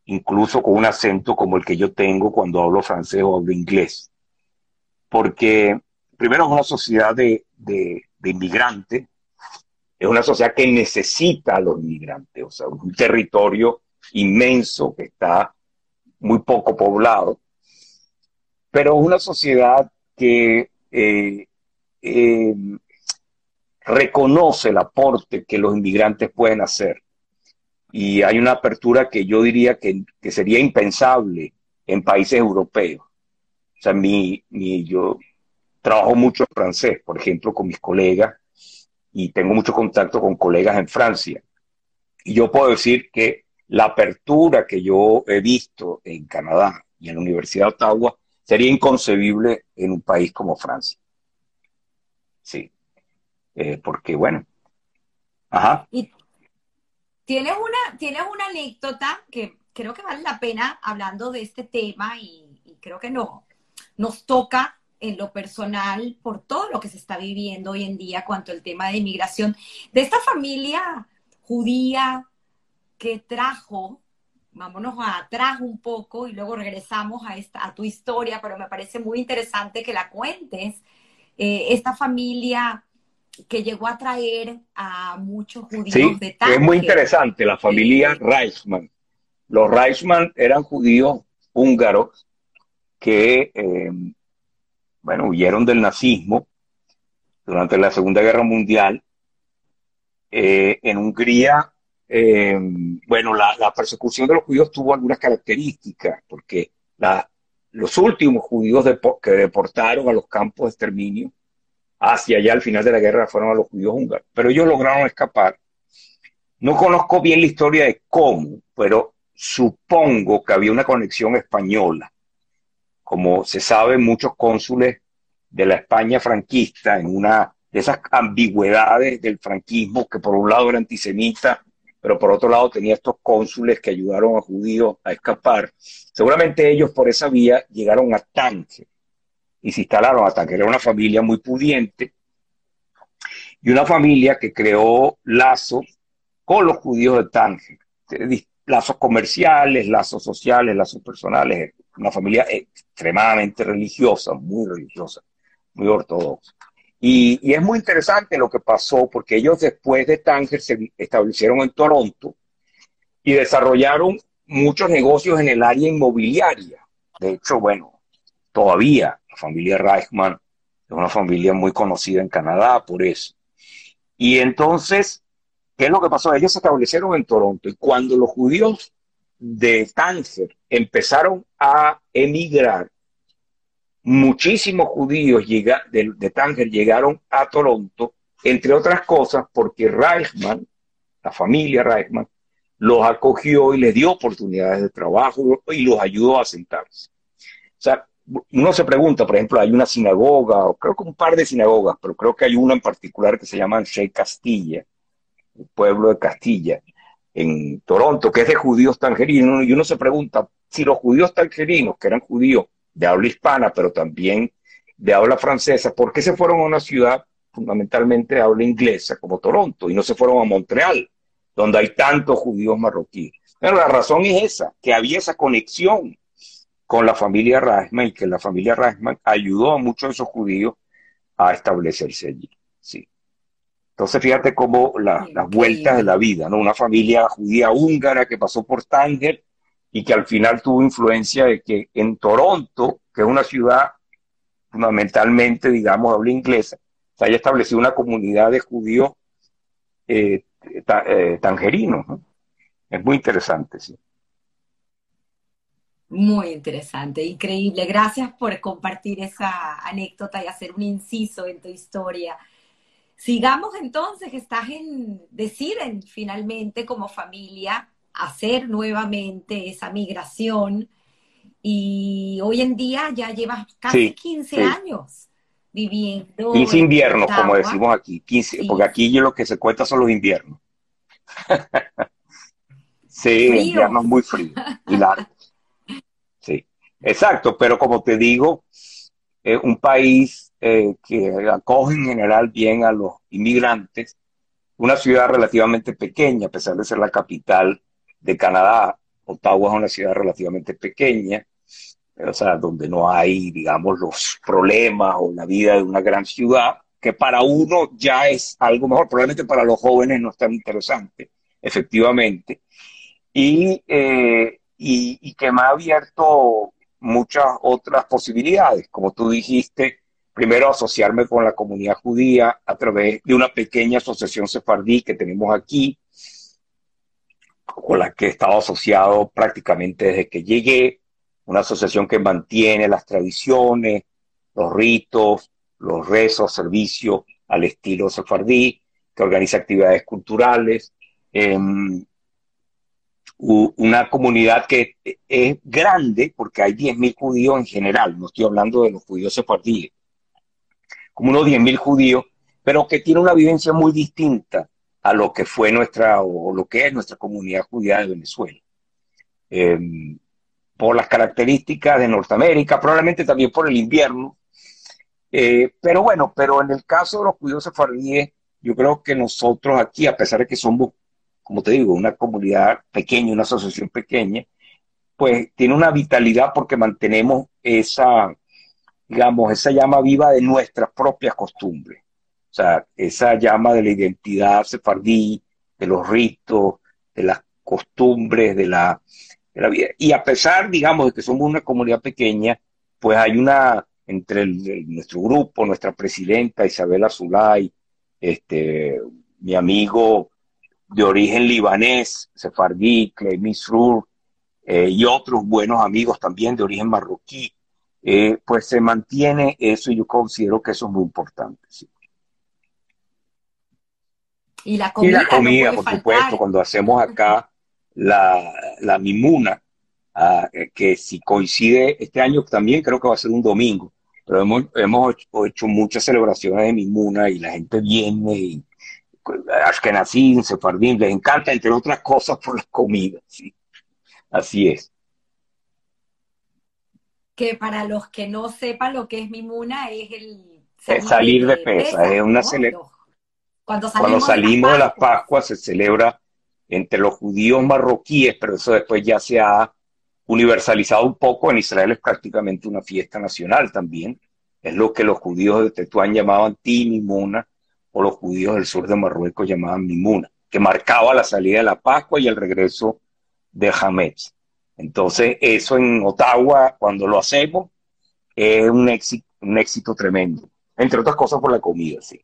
incluso con un acento como el que yo tengo cuando hablo francés o hablo inglés. Porque primero es una sociedad de, de, inmigrantes, es una sociedad que necesita a los inmigrantes, o sea, un territorio inmenso que está muy poco poblado, pero es una sociedad que eh, eh, reconoce el aporte que los inmigrantes pueden hacer y hay una apertura que yo diría que, sería impensable en países europeos. O sea, mi, mi, yo trabajo mucho en francés, por ejemplo, con mis colegas y tengo mucho contacto con colegas en Francia. Y yo puedo decir que la apertura que yo he visto en Canadá y en la Universidad de Ottawa sería inconcebible en un país como Francia. Sí, eh, porque bueno. Ajá. Tienes una, tienes una anécdota que creo que vale la pena hablando de este tema y, creo que no, nos toca en lo personal por todo lo que se está viviendo hoy en día cuanto al tema de inmigración, de esta familia judía que trajo, vámonos a atrás un poco y luego regresamos a, esta, a tu historia, pero me parece muy interesante que la cuentes, eh, esta familia que llegó a traer a muchos judíos de Es muy interesante, la familia Reichmann. Los Reichmann eran judíos húngaros que, eh, bueno, huyeron del nazismo durante la Segunda Guerra Mundial. Eh, en Hungría, eh, bueno, la, persecución de los judíos tuvo algunas características, porque los últimos judíos que deportaron a los campos de exterminio hacia allá al final de la guerra fueron a los judíos húngaros. Pero ellos lograron escapar. No conozco bien la historia de cómo, pero supongo que había una conexión española. Como se sabe, muchos cónsules de la España franquista, en una de esas ambigüedades del franquismo, que por un lado era antisemita, pero por otro lado tenía estos cónsules que ayudaron a judíos a escapar. Seguramente ellos por esa vía llegaron a Tánger, y se instalaron hasta que era una familia muy pudiente y una familia que creó lazos con los judíos de Tánger, lazos comerciales, lazos sociales, lazos personales, una familia extremadamente religiosa, muy religiosa, muy ortodoxa. Y, es muy interesante lo que pasó porque ellos después de Tánger se establecieron en Toronto y desarrollaron muchos negocios en el área inmobiliaria. De hecho, bueno, todavía familia Reichmann es una familia muy conocida en Canadá por eso. Y entonces, ¿qué es lo que pasó? Ellos se establecieron en Toronto y cuando los judíos de Tánger empezaron a emigrar, muchísimos judíos de, de Tánger llegaron a Toronto, entre otras cosas porque Reichmann, la familia Reichmann, los acogió y les dio oportunidades de trabajo y los ayudó a sentarse. O sea, uno se pregunta, por ejemplo, hay una sinagoga, o creo que un par de sinagogas, pero creo que hay una en particular que se llama Shea Castilla, el pueblo de Castilla, en Toronto, que es de judíos tangerinos, y uno se pregunta si los judíos tangerinos, que eran judíos de habla hispana, pero también de habla francesa, ¿por qué se fueron a una ciudad fundamentalmente de habla inglesa como Toronto y no se fueron a Montreal, donde hay tantos judíos marroquíes? Pero la razón es esa, que había esa conexión con la familia Rasman y que la familia Rasman ayudó a muchos de esos judíos a establecerse allí. Sí. Entonces, fíjate cómo las vueltas de la vida, ¿no? Una familia judía húngara que pasó por Tánger y que al final tuvo influencia de que en Toronto, que es una ciudad fundamentalmente, digamos, habla inglesa, se haya establecido una comunidad de judíos eh, eh, tangerinos. ¿no? Es muy interesante, sí. Muy interesante, increíble. Gracias por compartir esa anécdota y hacer un inciso en tu historia. Sigamos entonces, estás en, deciden finalmente como familia hacer nuevamente esa migración y hoy en día ya llevas casi 15 años viviendo. 15 inviernos, como decimos aquí, 15, porque aquí lo que se cuenta son los inviernos. sí, inviernos muy fríos y largos. Sí, exacto, pero como te digo, es un país eh, que acoge en general bien a los inmigrantes, una ciudad relativamente pequeña, a pesar de ser la capital de Canadá. Ottawa es una ciudad relativamente pequeña, o sea, donde no hay, digamos, los problemas o la vida de una gran ciudad, que para uno ya es algo mejor, probablemente para los jóvenes no es tan interesante, efectivamente, y, eh, y que me ha abierto muchas otras posibilidades, como tú dijiste, primero asociarme con la comunidad judía a través de una pequeña asociación sefardí que tenemos aquí, con la que he estado asociado prácticamente desde que llegué, una asociación que mantiene las tradiciones, los ritos, los rezos, servicios al estilo sefardí, que organiza actividades culturales, em, una comunidad que es grande porque hay 10.000 judíos en general, no estoy hablando de los judíos sefardíes, como unos 10.000 judíos, pero que tiene una vivencia muy distinta a lo que fue nuestra o lo que es nuestra comunidad judía de Venezuela. Em, por las características de Norteamérica, probablemente también por el invierno. Eh, pero bueno, pero en el caso de los judíos sefardíes, yo creo que nosotros aquí, a pesar de que somos, como te digo, una comunidad pequeña, una asociación pequeña, pues tiene una vitalidad porque mantenemos esa, digamos, esa llama viva de nuestras propias costumbres. O sea, esa llama de la identidad sefardí, de los ritos, de las costumbres, de la, de la vida. Y a pesar, digamos, de que somos una comunidad pequeña, pues hay una, entre nuestro grupo, nuestra presidenta Isabel Zulay, este, mi amigo de origen libanés, sefardí, Clay Misrur, eh, y otros buenos amigos también de origen marroquí, eh, pues se mantiene eso y yo considero que eso es muy importante. Y la comida, por supuesto, cuando hacemos acá la, la mimuna, ah, eh, que si coincide este año también creo que va a ser un domingo, pero hemos, hemos hecho muchas celebraciones de mimuna y la gente viene y Ashkenazim, Sefardín, les encanta, entre otras cosas, por la comida. ¿sí? Así es que para los que no sepan lo que es Mimuna es el salir de, pesa, es una celebración. Cuando salimos, de, las Pascuas se celebra entre los judíos marroquíes, pero eso después ya se ha universalizado un poco. En Israel es prácticamente una fiesta nacional también. Es lo que los judíos de Tetuán llamaban Timimuna o los judíos del sur de Marruecos llamaban Mimuna, que marcaba la salida de la Pascua y el regreso de Hametz. Entonces, eso en Ottawa, cuando lo hacemos, es un éxito, un éxito tremendo. Entre otras cosas por la comida, sí.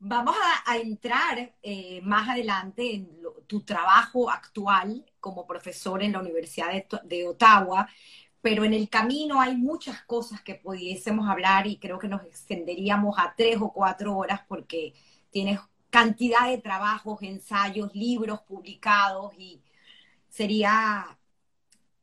Vamos a, entrar eh, más adelante en tu trabajo actual como profesor en la Universidad de, de, Ottawa, pero en el camino hay muchas cosas que pudiésemos hablar y creo que nos extenderíamos a tres o cuatro horas porque tienes cantidad de trabajos, ensayos, libros publicados y sería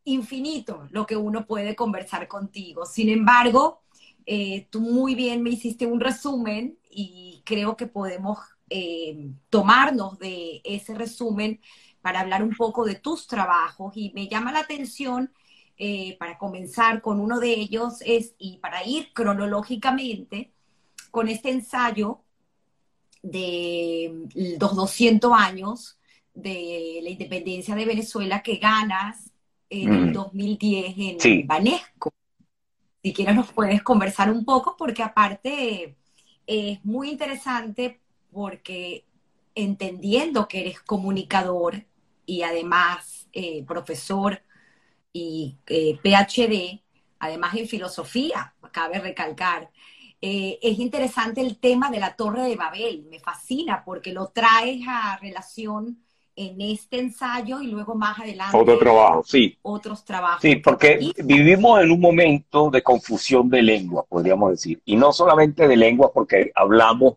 infinito lo que uno puede conversar contigo. Sin embargo, eh, tú muy bien me hiciste un resumen y creo que podemos eh, tomarnos de ese resumen para hablar un poco de tus trabajos y me llama la atención eh, para comenzar con uno de ellos es, y para ir cronológicamente con este ensayo de los 200 años de la independencia de Venezuela que ganas en el 2010 mm. en Banesco. Si quieres nos puedes conversar un poco porque aparte es muy interesante porque entendiendo que eres comunicador y además eh, profesor y eh, PhD, además en filosofía, cabe recalcar, eh, es interesante el tema de la Torre de Babel, me fascina porque lo traes a relación en este ensayo y luego más adelante. Otro trabajo, sí. Otros trabajos. Sí, porque vivimos en un momento de confusión de lengua, podríamos decir. Y no solamente de lengua porque hablamos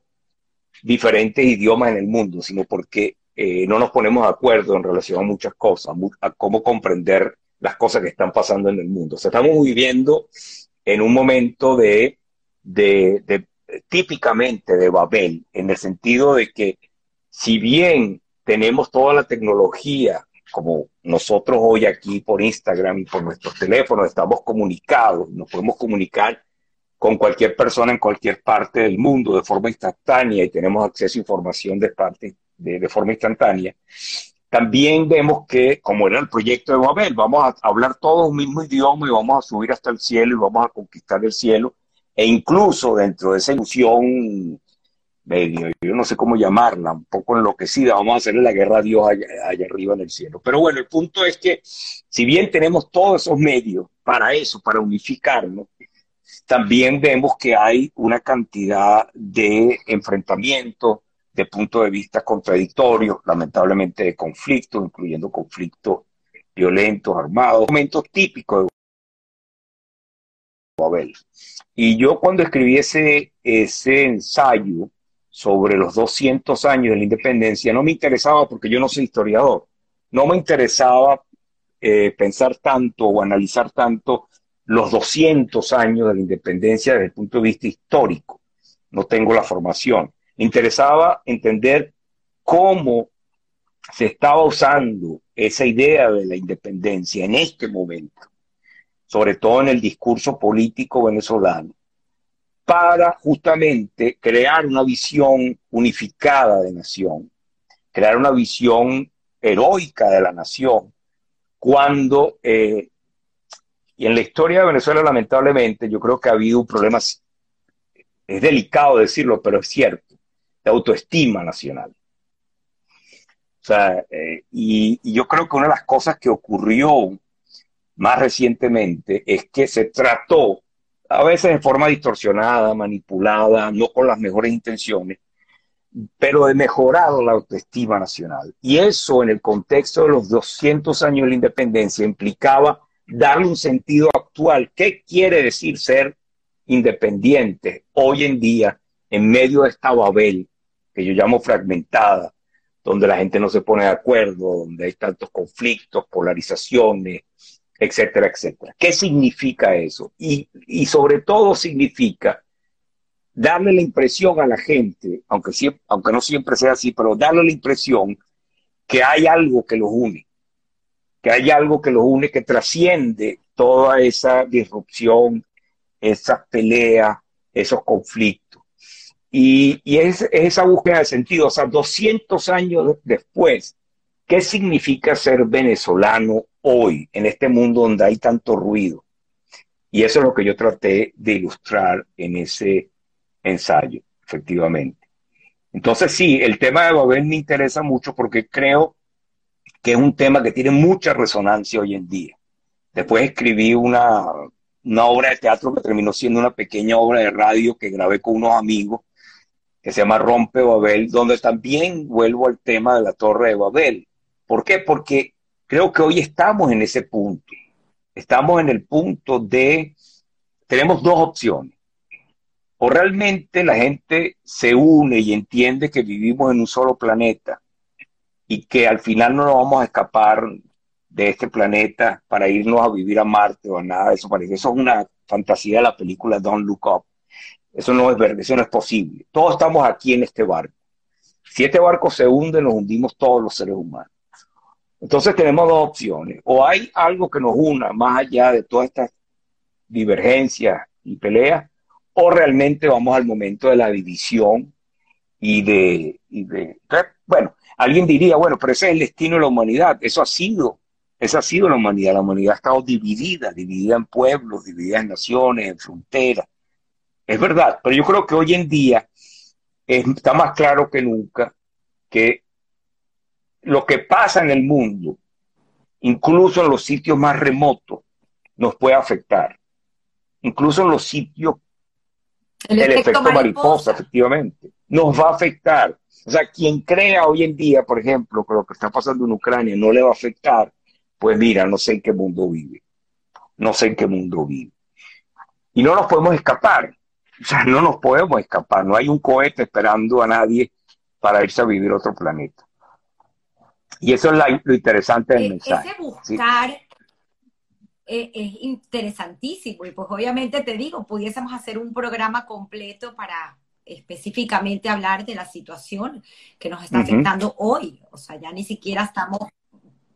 diferentes idiomas en el mundo, sino porque eh, no nos ponemos de acuerdo en relación a muchas cosas, a cómo comprender las cosas que están pasando en el mundo. O sea, estamos viviendo en un momento de, de, de típicamente de Babel, en el sentido de que si bien tenemos toda la tecnología, como nosotros hoy aquí por Instagram y por nuestros teléfonos estamos comunicados, nos podemos comunicar con cualquier persona en cualquier parte del mundo de forma instantánea y tenemos acceso a información de, parte, de, forma instantánea. También vemos que, como era el proyecto de Babel, vamos a hablar todos un mismo idioma y vamos a subir hasta el cielo y vamos a conquistar el cielo. E incluso dentro de esa ilusión medio, yo no sé cómo llamarla, un poco enloquecida, vamos a hacerle la guerra a Dios allá, arriba en el cielo. Pero bueno, el punto es que si bien tenemos todos esos medios para eso, para unificarnos, también vemos que hay una cantidad de enfrentamientos, de puntos de vista contradictorios, lamentablemente de conflictos, incluyendo conflictos violentos, armados, momentos típicos de Y yo cuando escribí ese, ese ensayo sobre los 200 años de la independencia, no me interesaba porque yo no soy historiador, no me interesaba eh, pensar tanto o analizar tanto los 200 años de la independencia desde el punto de vista histórico. No tengo la formación. Me interesaba entender cómo se estaba usando esa idea de la independencia en este momento, sobre todo en el discurso político venezolano, para justamente crear una visión unificada de nación, crear una visión heroica de la nación, cuando eh, y en la historia de Venezuela, lamentablemente, yo creo que ha habido un problema, es delicado decirlo, pero es cierto, de autoestima nacional. O sea, eh, y, y yo creo que una de las cosas que ocurrió más recientemente es que se trató, a veces de forma distorsionada, manipulada, no con las mejores intenciones, pero de mejorar la autoestima nacional. Y eso en el contexto de los 200 años de la independencia implicaba darle un sentido actual. ¿Qué quiere decir ser independiente hoy en día en medio de esta Babel que yo llamo fragmentada, donde la gente no se pone de acuerdo, donde hay tantos conflictos, polarizaciones, etcétera, etcétera? ¿Qué significa eso? Y, y sobre todo significa darle la impresión a la gente, aunque, aunque no siempre sea así, pero darle la impresión que hay algo que los une que hay algo que los une, que trasciende toda esa disrupción, esas peleas, esos conflictos. Y, es, esa búsqueda de sentido, o sea, 200 años después, ¿qué significa ser venezolano hoy, en este mundo donde hay tanto ruido? Y eso es lo que yo traté de ilustrar en ese ensayo, efectivamente. Entonces, sí, el tema de Babel me interesa mucho porque creo que es un tema que tiene mucha resonancia hoy en día. Después escribí una, una obra de teatro que terminó siendo una pequeña obra de radio que grabé con unos amigos, que se llama Rompe Babel, donde también vuelvo al tema de la Torre de Babel. ¿Por qué? Porque creo que hoy estamos en ese punto. Estamos en el punto de, tenemos dos opciones. O realmente la gente se une y entiende que vivimos en un solo planeta y que al final no nos vamos a escapar de este planeta para irnos a vivir a Marte o a nada de eso. Parece. Eso es una fantasía de la película Don't Look Up. Eso no es verdad, eso no es posible. Todos estamos aquí en este barco. Si este barco se hunde, nos hundimos todos los seres humanos. Entonces tenemos dos opciones. O hay algo que nos una más allá de todas estas divergencias y peleas, o realmente vamos al momento de la división y de, bueno, Alguien diría, bueno, pero ese es el destino de la humanidad. Eso ha sido, eso ha sido la humanidad. La humanidad ha estado dividida, dividida en pueblos, dividida en naciones, en fronteras. Es verdad, pero yo creo que hoy en día está más claro que nunca que lo que pasa en el mundo, incluso en los sitios más remotos, nos puede afectar. Incluso en los sitios, el, efecto, mariposa, efectivamente, nos va a afectar. O sea, quien crea hoy en día, por ejemplo, que lo que está pasando en Ucrania no le va a afectar, pues mira, no sé en qué mundo vive. No sé en qué mundo vive. Y no nos podemos escapar. O sea, no nos podemos escapar. No hay un cohete esperando a nadie para irse a vivir a otro planeta. Y eso es lo interesante del e, mensaje. Ese buscar e, es interesantísimo y pues obviamente te digo, pudiésemos hacer un programa completo para específicamente hablar de la situación que nos está afectando hoy. O sea, ya ni siquiera estamos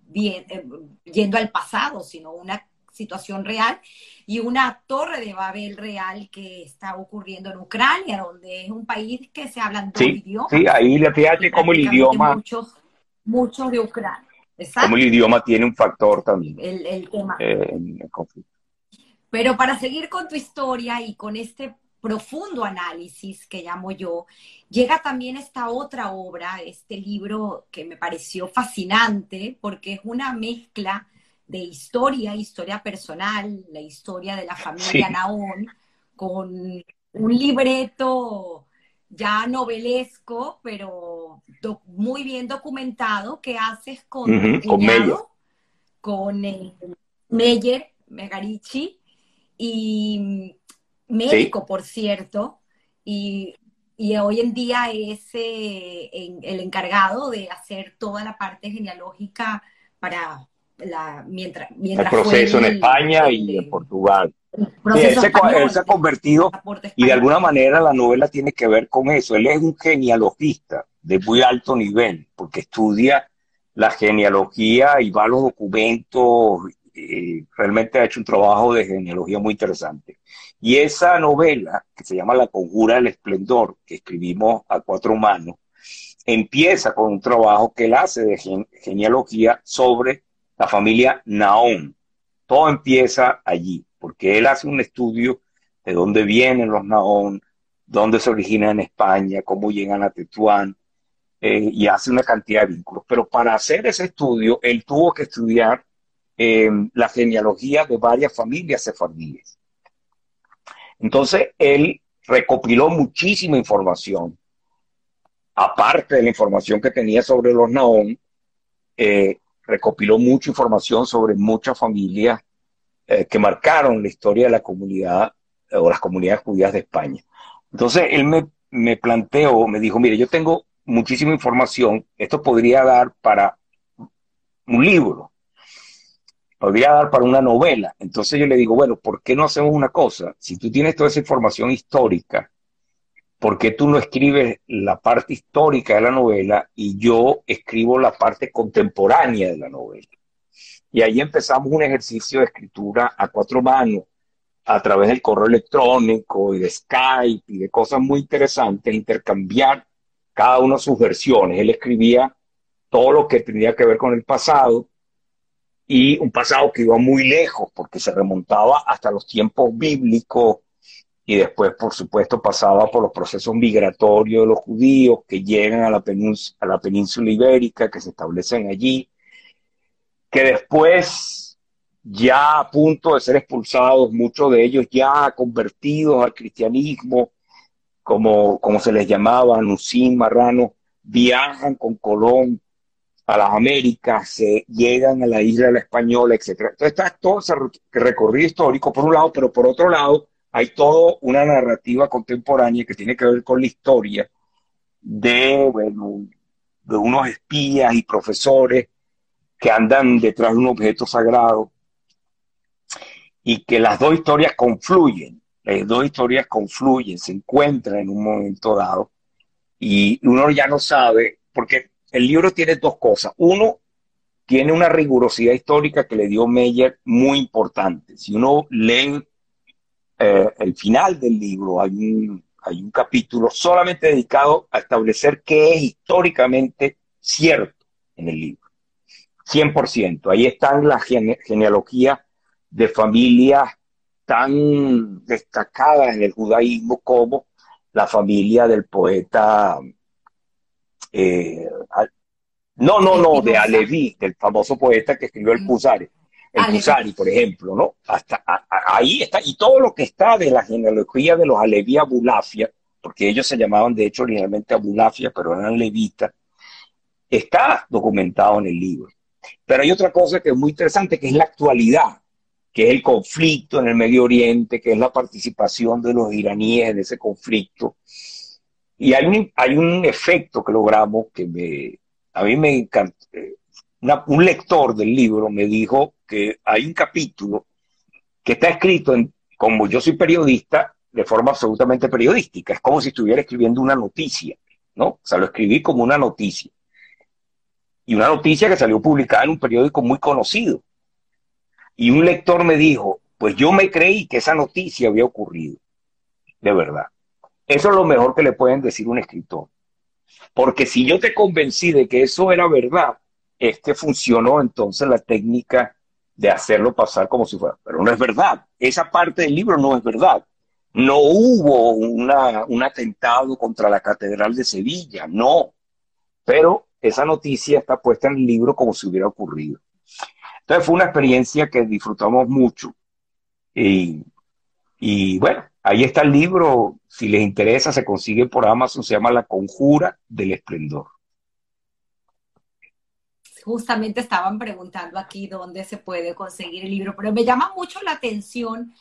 bien, eh, yendo al pasado, sino una situación real y una torre de Babel real que está ocurriendo en Ucrania, donde es un país que se hablan dos idiomas. Sí, ahí fíjate cómo el idioma... Muchos, muchos de Ucrania. Como el idioma tiene un factor también. El, tema. Eh, en el conflicto. Pero para seguir con tu historia y con este profundo análisis que llamo yo, llega también esta otra obra, este libro que me pareció fascinante porque es una mezcla de historia, historia personal, la historia de la familia Naón, con un libreto ya novelesco, pero muy bien documentado que haces con con, con eh, Meyer, Megarici, y médico, por cierto, y, hoy en día es eh, el encargado de hacer toda la parte genealógica para la, mientras, mientras el proceso en España y en Portugal. Él, se, ha convertido y de alguna manera la novela tiene que ver con eso. Él es un genealogista de muy alto nivel porque estudia la genealogía y va a los documentos. Y realmente ha hecho un trabajo de genealogía muy interesante. Y esa novela, que se llama La Conjura del Esplendor, que escribimos a cuatro manos, empieza con un trabajo que él hace de genealogía sobre la familia Naón. Todo empieza allí, porque él hace un estudio de dónde vienen los Naón, dónde se originan en España, cómo llegan a Tetuán, eh, y hace una cantidad de vínculos. Pero para hacer ese estudio, él tuvo que estudiar eh, la genealogía de varias familias sefardíes. Entonces, él recopiló muchísima información, aparte de la información que tenía sobre los Naón, eh, recopiló mucha información sobre muchas familias eh, que marcaron la historia de la comunidad eh, o las comunidades judías de España. Entonces, él me, me planteó, me dijo, mire, yo tengo muchísima información, esto podría dar para un libro podría dar para una novela. Entonces yo le digo, bueno, ¿por qué no hacemos una cosa? Si tú tienes toda esa información histórica, ¿por qué tú no escribes la parte histórica de la novela y yo escribo la parte contemporánea de la novela? Y ahí empezamos un ejercicio de escritura a cuatro manos, a través del correo electrónico y de Skype y de cosas muy interesantes, intercambiar cada uno sus versiones. Él escribía todo lo que tenía que ver con el pasado y un pasado que iba muy lejos porque se remontaba hasta los tiempos bíblicos y después, por supuesto, pasaba por los procesos migratorios de los judíos que llegan a la, a la península ibérica, que se establecen allí, que después, ya a punto de ser expulsados, muchos de ellos ya convertidos al cristianismo, como, como se les llamaba, Nucín, Marrano, viajan con Colón a las Américas, se llegan a la isla de la Española, etc. Entonces está todo ese recorrido histórico por un lado, pero por otro lado hay toda una narrativa contemporánea que tiene que ver con la historia de, bueno, de unos espías y profesores que andan detrás de un objeto sagrado y que las dos historias confluyen, las dos historias confluyen, se encuentran en un momento dado y uno ya no sabe, porque el libro tiene dos cosas. Uno, tiene una rigurosidad histórica que le dio Meyer muy importante. Si uno lee eh, el final del libro, hay un, hay un capítulo solamente dedicado a establecer qué es históricamente cierto en el libro. 100%. Ahí están las genealogías de familias tan destacadas en el judaísmo como la familia del poeta eh, no, no, no, de Alevi, del famoso poeta que escribió el Pusari, el Pusari, por ejemplo, ¿no? Hasta ahí está, y todo lo que está de la genealogía de los Alevi Abulafia, porque ellos se llamaban de hecho originalmente Abulafia, pero eran levitas, está documentado en el libro. Pero hay otra cosa que es muy interesante, que es la actualidad, que es el conflicto en el Medio Oriente, que es la participación de los iraníes en ese conflicto, y hay un, efecto que logramos que me, a mí me encanta, eh, un lector del libro me dijo que hay un capítulo que está escrito, como yo soy periodista, de forma absolutamente periodística. Es como si estuviera escribiendo una noticia, ¿no? O sea, lo escribí como una noticia. Y una noticia que salió publicada en un periódico muy conocido. Y un lector me dijo, pues yo me creí que esa noticia había ocurrido. De verdad. Eso es lo mejor que le pueden decir un escritor. Porque si yo te convencí de que eso era verdad, es que funcionó entonces la técnica de hacerlo pasar como si fuera. Pero no es verdad. Esa parte del libro no es verdad. No hubo un atentado contra la Catedral de Sevilla, no. Pero esa noticia está puesta en el libro como si hubiera ocurrido. Entonces fue una experiencia que disfrutamos mucho. Y, y bueno, ahí está el libro. Si les interesa, se consigue por Amazon. Se llama La Conjura del Esplendor justamente estaban preguntando aquí dónde se puede conseguir el libro, pero me llama mucho la atención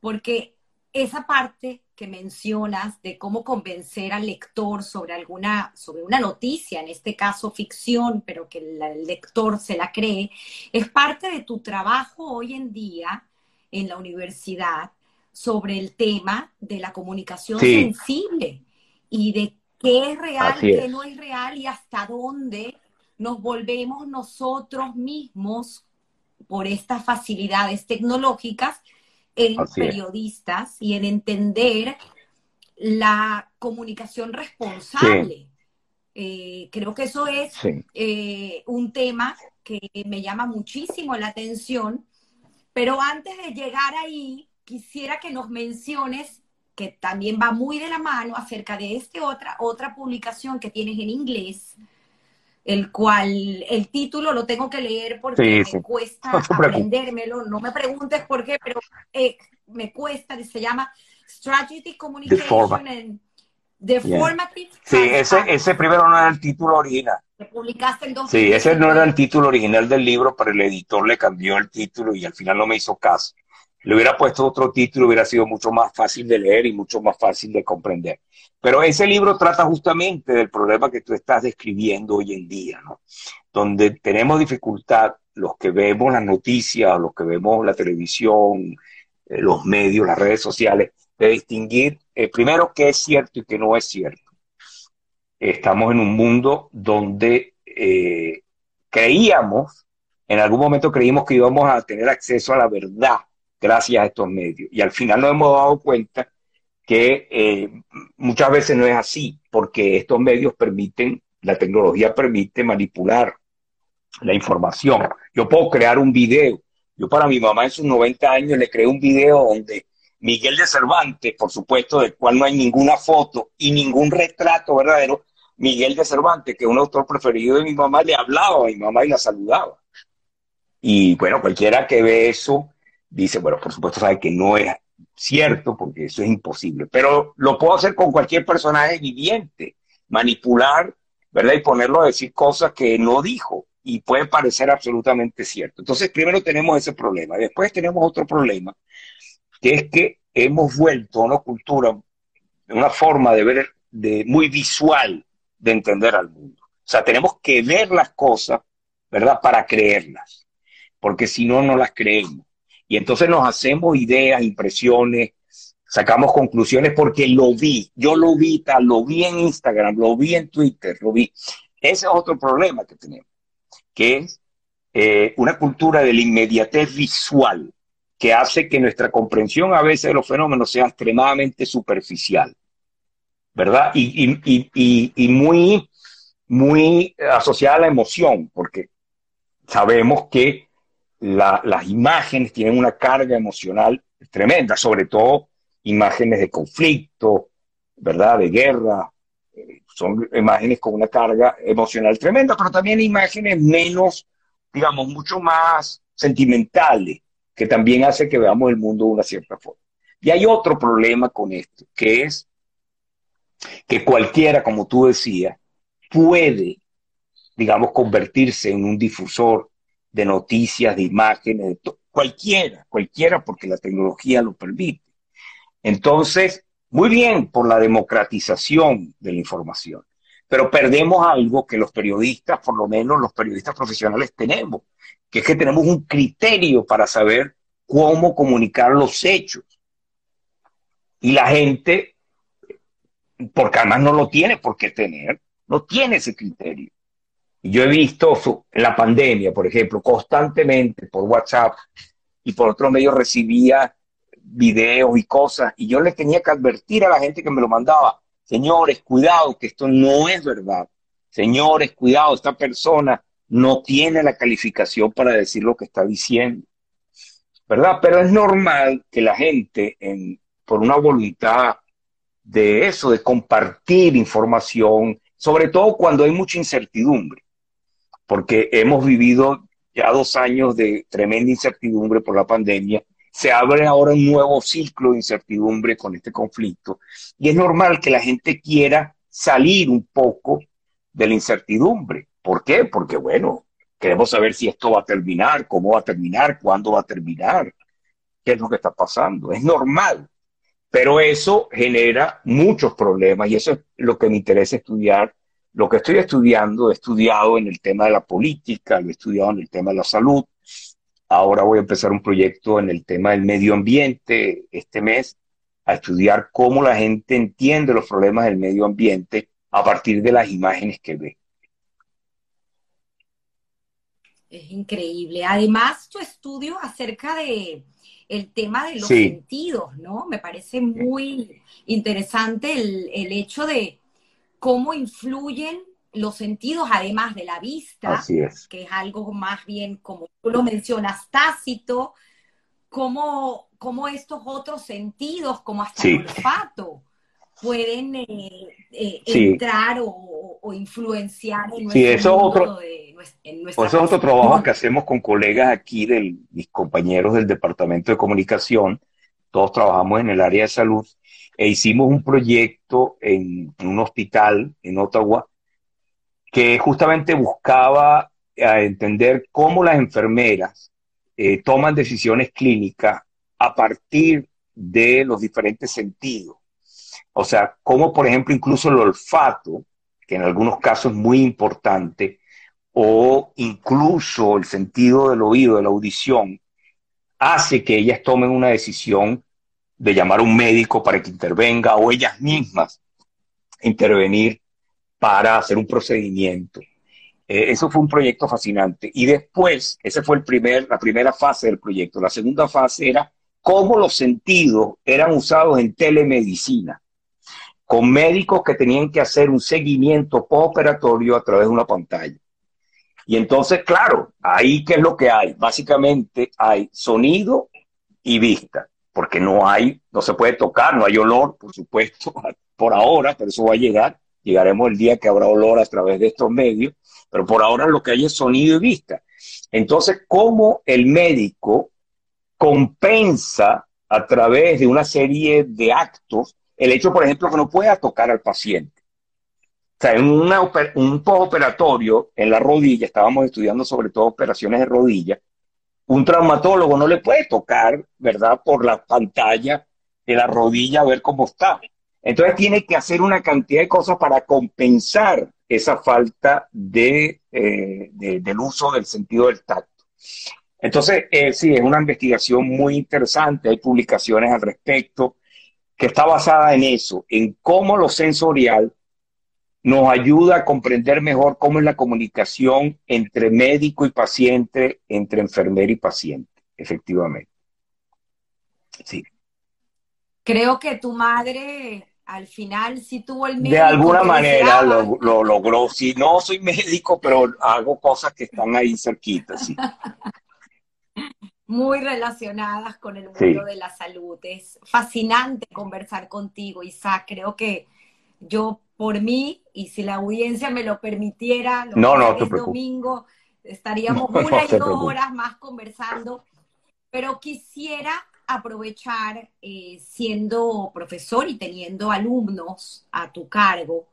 porque esa parte que mencionas de cómo convencer al lector sobre alguna, sobre una noticia, en este caso ficción, pero que el lector se la cree, es parte de tu trabajo hoy en día en la universidad sobre el tema de la comunicación sensible y de qué es real, qué no es real y hasta dónde nos volvemos nosotros mismos por estas facilidades tecnológicas en periodistas y en entender la comunicación responsable. Eh, creo que eso es eh, un tema que me llama muchísimo la atención, pero antes de llegar ahí, quisiera que nos menciones, que también va muy de la mano, acerca de esta otra, otra publicación que tienes en inglés, el cual el título lo tengo que leer porque me cuesta aprendérmelo. No me preguntes por qué, pero eh, me cuesta. Se llama Strategic Communication and Deformative. Sí, ese, ese primero no era el título original. publicaste en dos Sí, ese no era el título original del libro, pero el editor le cambió el título y al final no me hizo caso. Le hubiera puesto otro título, hubiera sido mucho más fácil de leer y mucho más fácil de comprender. Pero ese libro trata justamente del problema que tú estás describiendo hoy en día, ¿no? Donde tenemos dificultad, los que vemos las noticias, los que vemos la televisión, eh, los medios, las redes sociales, de distinguir eh, primero qué es cierto y qué no es cierto. Estamos en un mundo donde eh, creíamos, en algún momento creímos que íbamos a tener acceso a la verdad gracias a estos medios. Y al final nos hemos dado cuenta que eh, muchas veces no es así, porque estos medios permiten, la tecnología permite manipular la información. Yo puedo crear un video. Yo para mi mamá en sus 90 años le creé un video donde Miguel de Cervantes, por supuesto, del cual no hay ninguna foto y ningún retrato verdadero, Miguel de Cervantes, que es un autor preferido de mi mamá, le hablaba a mi mamá y la saludaba. Y bueno, cualquiera que ve eso dice, bueno, por supuesto sabe que no es cierto, porque eso es imposible, pero lo puedo hacer con cualquier personaje viviente, manipular, ¿verdad? Y ponerlo a decir cosas que no dijo y puede parecer absolutamente cierto. Entonces, primero tenemos ese problema. Después tenemos otro problema, que es que hemos vuelto a una cultura, una forma de ver de, muy visual de entender al mundo. O sea, tenemos que ver las cosas, ¿verdad? Para creerlas, porque si no, no las creemos. Y entonces nos hacemos ideas, impresiones, sacamos conclusiones porque lo vi, yo lo vi, tal, lo vi en Instagram, lo vi en Twitter, lo vi. Ese es otro problema que tenemos, que es eh, una cultura de la inmediatez visual que hace que nuestra comprensión a veces de los fenómenos sea extremadamente superficial, ¿verdad? Y, y, y muy, muy asociada a la emoción, porque sabemos que las imágenes tienen una carga emocional tremenda, sobre todo imágenes de conflicto, ¿verdad? De guerra. Eh, son imágenes con una carga emocional tremenda, pero también imágenes menos, digamos, mucho más sentimentales, que también hace que veamos el mundo de una cierta forma. Y hay otro problema con esto, que es que cualquiera, como tú decías, puede, digamos, convertirse en un difusor de noticias, de imágenes, de cualquiera, cualquiera, porque la tecnología lo permite. Entonces, muy bien por la democratización de la información, pero perdemos algo que los periodistas, por lo menos los periodistas profesionales tenemos, que es que tenemos un criterio para saber cómo comunicar los hechos. Y la gente, porque además no lo tiene por qué tener, no tiene ese criterio. Yo he visto en la pandemia, por ejemplo, constantemente por WhatsApp y por otros medios recibía videos y cosas, y yo les tenía que advertir a la gente que me lo mandaba, señores, cuidado, que esto no es verdad. Señores, cuidado, esta persona no tiene la calificación para decir lo que está diciendo. ¿Verdad? Pero es normal que la gente, en, por una voluntad de eso, de compartir información, sobre todo cuando hay mucha incertidumbre, porque hemos vivido ya dos años de tremenda incertidumbre por la pandemia, se abre ahora un nuevo ciclo de incertidumbre con este conflicto y es normal que la gente quiera salir un poco de la incertidumbre. ¿Por qué? Porque, bueno, queremos saber si esto va a terminar, cómo va a terminar, cuándo va a terminar, qué es lo que está pasando. Es normal, pero eso genera muchos problemas y eso es lo que me interesa estudiar. Lo que estoy estudiando, he estudiado en el tema de la política, lo he estudiado en el tema de la salud, Ahora voy a empezar un proyecto en el tema del medio ambiente este mes, a estudiar cómo la gente entiende los problemas del medio ambiente a partir de las imágenes que ve. Es increíble. Además, tu estudio acerca de el tema de los sentidos, ¿no? Me parece muy interesante el, el hecho de cómo influyen los sentidos, además de la vista, que es algo más bien, como tú lo mencionas, tácito, como, como estos otros sentidos, como hasta el olfato, pueden eh, eh, entrar o, influenciar en nuestro eso otro, de, eso es otro trabajo que hacemos con colegas aquí, de mis compañeros del Departamento de Comunicación, todos trabajamos en el área de salud, e hicimos un proyecto en un hospital en Ottawa, que justamente buscaba eh, entender cómo las enfermeras eh, toman decisiones clínicas a partir de los diferentes sentidos. O sea, cómo, por ejemplo, incluso el olfato, que en algunos casos es muy importante, o incluso el sentido del oído, de la audición, hace que ellas tomen una decisión de llamar a un médico para que intervenga o ellas mismas intervenir para hacer un procedimiento. Eh, eso fue un proyecto fascinante. Y después, esa fue el primer, la primera fase del proyecto. La segunda fase era cómo los sentidos eran usados en telemedicina, con médicos que tenían que hacer un seguimiento postoperatorio a través de una pantalla. Y entonces, claro, ahí qué es lo que hay. Básicamente hay sonido y vista, porque no hay, no se puede tocar, no hay olor, por supuesto, por ahora, pero eso va a llegar Llegaremos el día que habrá olor a través de estos medios, pero por ahora lo que hay es sonido y vista. Entonces, ¿cómo el médico compensa a través de una serie de actos el hecho, por ejemplo, que no pueda tocar al paciente? O sea, en un postoperatorio en la rodilla, estábamos estudiando sobre todo operaciones de rodilla, un traumatólogo no le puede tocar, ¿verdad?, por la pantalla de la rodilla a ver cómo está. Entonces tiene que hacer una cantidad de cosas para compensar esa falta de, eh, del uso del sentido del tacto. Entonces, eh, sí, es una investigación muy interesante, hay publicaciones al respecto, que está basada en eso, en cómo lo sensorial nos ayuda a comprender mejor cómo es la comunicación entre médico y paciente, entre enfermera y paciente, efectivamente. Sí. Creo que tu madre al final sí tuvo el médico. De alguna manera lo, logró. Sí, no soy médico, pero hago cosas que están ahí cerquitas. Sí. Muy relacionadas con el mundo de la salud. Es fascinante conversar contigo, Isaac. Creo que yo, por mí, y si la audiencia me lo permitiera, lo no, no, domingo, estaríamos una y dos horas más conversando. Pero quisiera aprovechar eh, siendo profesor y teniendo alumnos a tu cargo,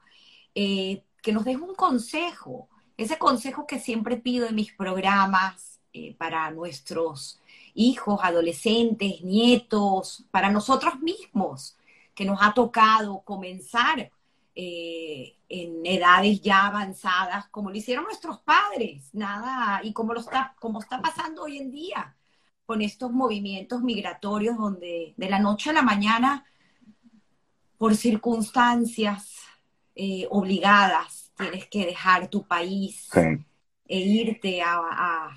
eh, que nos des un consejo, ese consejo que siempre pido en mis programas eh, para nuestros hijos, adolescentes, nietos, para nosotros mismos, que nos ha tocado comenzar eh, en edades ya avanzadas, como lo hicieron nuestros padres, nada, y como lo está, como está pasando hoy en día, con estos movimientos migratorios donde de la noche a la mañana, por circunstancias eh, obligadas, tienes que dejar tu país e irte a,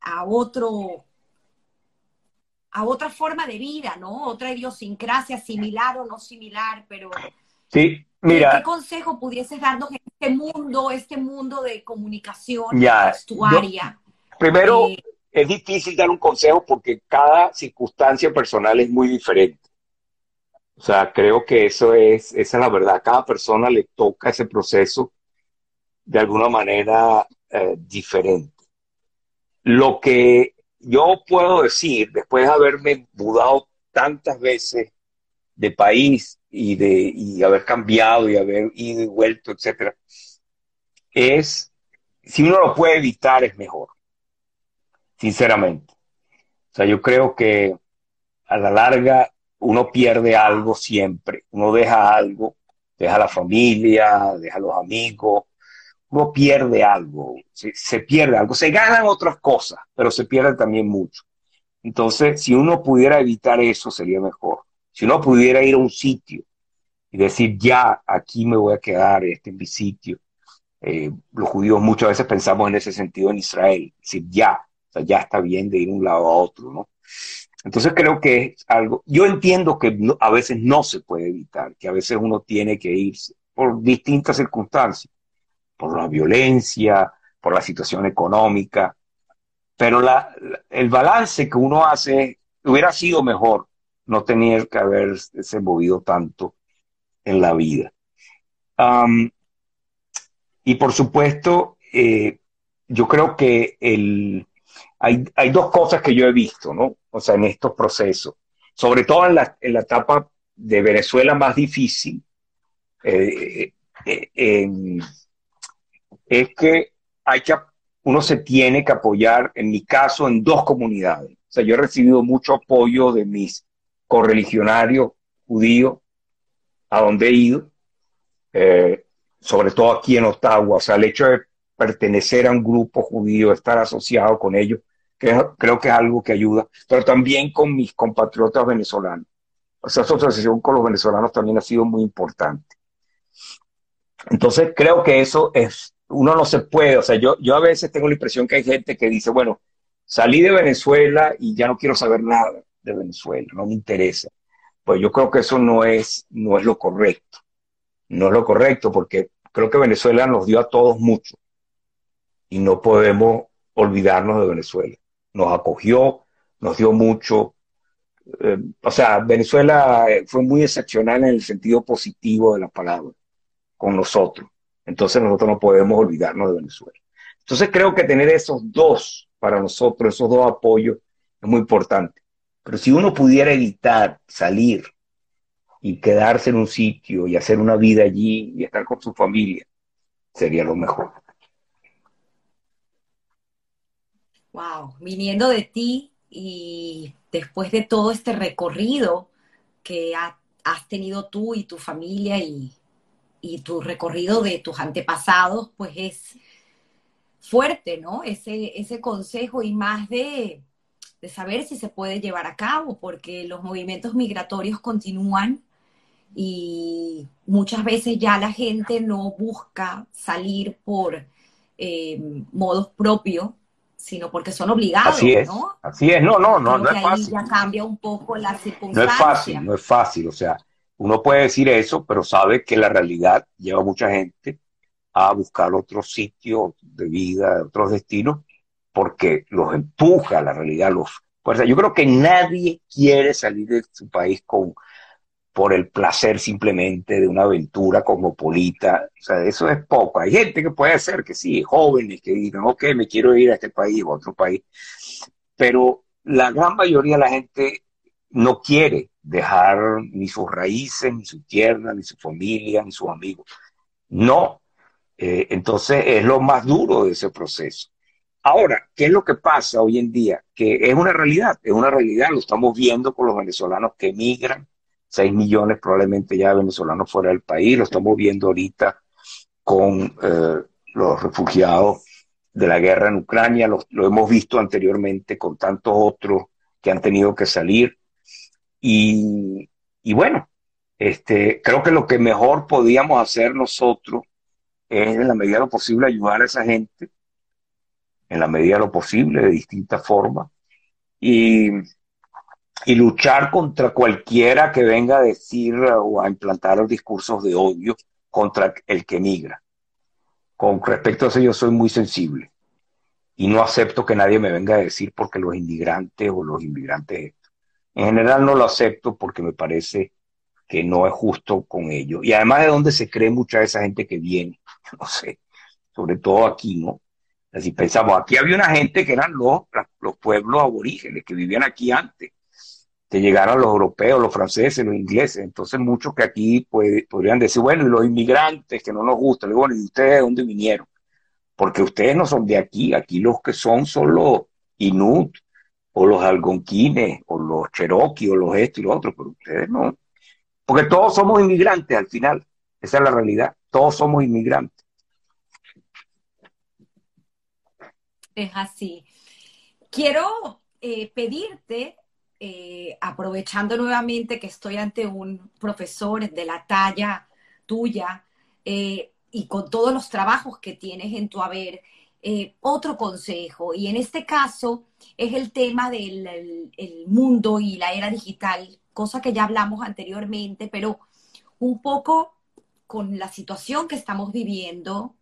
a otro a otra forma de vida, ¿no? Otra idiosincrasia similar o no similar, pero Sí, mira. ¿Qué consejo pudieses darnos en este mundo, este mundo de comunicación ya, primero, eh, es difícil dar un consejo porque cada circunstancia personal es muy diferente. O sea, creo que eso es, esa es la verdad. Cada persona le toca ese proceso de alguna manera eh, diferente. Lo que yo puedo decir, después de haberme mudado tantas veces de país y de y haber cambiado y haber ido y vuelto, etcétera, es si uno lo puede evitar es mejor, sinceramente. O sea, yo creo que a la larga uno pierde algo siempre, uno deja algo, deja la familia, deja los amigos, uno pierde algo, se, se pierde algo, se ganan otras cosas, pero se pierde también mucho. Entonces, si uno pudiera evitar eso, sería mejor. Si uno pudiera ir a un sitio y decir, ya, aquí me voy a quedar, este es mi sitio. Eh, los judíos muchas veces pensamos en ese sentido en Israel, decir, ya, ya está bien de ir de un lado a otro, ¿no? Entonces creo que es algo, yo entiendo que a veces no se puede evitar, que a veces uno tiene que irse por distintas circunstancias, por la violencia, por la situación económica, pero el balance que uno hace hubiera sido mejor no tenía que haberse movido tanto en la vida. y por supuesto, eh, yo creo que el, hay, hay, dos cosas que yo he visto, ¿no? O sea, en estos procesos, sobre todo en la, en la etapa de Venezuela más difícil, eh, eh, es que hay que, uno se tiene que apoyar, en mi caso, en dos comunidades. O sea, yo he recibido mucho apoyo de mis correligionario judío a donde he ido, eh, sobre todo aquí en Ottawa, o sea, el hecho de pertenecer a un grupo judío, estar asociado con ellos, creo que es algo que ayuda, pero también con mis compatriotas venezolanos. O sea, esa asociación con los venezolanos también ha sido muy importante. Entonces, creo que eso es, uno no se puede, o sea, yo, yo a veces tengo la impresión que hay gente que dice, bueno, salí de Venezuela y ya no quiero saber nada de Venezuela, no me interesa. Pues yo creo que eso no es, no es lo correcto. No es lo correcto porque creo que Venezuela nos dio a todos mucho y no podemos olvidarnos de Venezuela. Nos acogió, nos dio mucho. Eh, o sea, Venezuela eh, fue muy excepcional en el sentido positivo de la palabra con nosotros. Entonces nosotros no podemos olvidarnos de Venezuela. Entonces creo que tener esos dos para nosotros, esos dos apoyos, es muy importante. Pero si uno pudiera evitar salir y quedarse en un sitio y hacer una vida allí y estar con su familia, sería lo mejor. Wow, viniendo de ti y después de todo este recorrido que has tenido tú y tu familia y, y tu recorrido de tus antepasados, pues es fuerte, ¿no? Ese, ese consejo y más de de saber si se puede llevar a cabo, porque los movimientos migratorios continúan y muchas veces ya la gente no busca salir por eh, modos propios, sino porque son obligados, así es, ¿no? Así es, no, no, no, no es fácil. ya cambia un poco la circunstancia. No es fácil, no es fácil, o sea, uno puede decir eso, pero sabe que la realidad lleva a mucha gente a buscar otros sitios de vida, otros destinos, porque los empuja la realidad, los fuerza. Yo creo que nadie quiere salir de su país con por el placer simplemente de una aventura cosmopolita. O sea, eso es poco. Hay gente que puede ser que sí, jóvenes que digan, ok, me quiero ir a este país o a otro país. Pero la gran mayoría de la gente no quiere dejar ni sus raíces, ni su tierra, ni su familia, ni sus amigos. No. Eh, entonces es lo más duro de ese proceso. Ahora, ¿qué es lo que pasa hoy en día? Que es una realidad, es una realidad, lo estamos viendo con los venezolanos que emigran, 6 millones probablemente ya venezolanos fuera del país, lo estamos viendo ahorita con eh, los refugiados de la guerra en Ucrania, lo, hemos visto anteriormente con tantos otros que han tenido que salir. Y, y bueno, este, creo que lo que mejor podíamos hacer nosotros es en la medida de lo posible ayudar a esa gente, en la medida de lo posible, de distintas formas, y, y luchar contra cualquiera que venga a decir o a implantar discursos de odio contra el que migra. Con respecto a eso yo soy muy sensible y no acepto que nadie me venga a decir porque los inmigrantes o los inmigrantes En general no lo acepto porque me parece que no es justo con ellos. Y además de donde se cree mucha de esa gente que viene, no sé, sobre todo aquí, ¿no? Así pensamos, aquí había una gente que eran los, los pueblos aborígenes que vivían aquí antes, que llegaron los europeos, los franceses, los ingleses. Entonces muchos que aquí podrían decir, bueno, y los inmigrantes que no nos gustan, le bueno, ¿y ustedes de dónde vinieron? Porque ustedes no son de aquí, aquí los que son son los Inut, o los algonquines, o los cherokee, o los esto y los otros, pero ustedes no. Porque todos somos inmigrantes al final, esa es la realidad, todos somos inmigrantes. Es así. Quiero eh, pedirte, eh, aprovechando nuevamente que estoy ante un profesor de la talla tuya eh, y con todos los trabajos que tienes en tu haber, otro consejo. Y en este caso es el tema del mundo y la era digital cosa que ya hablamos anteriormente, pero un poco con la situación que estamos viviendo,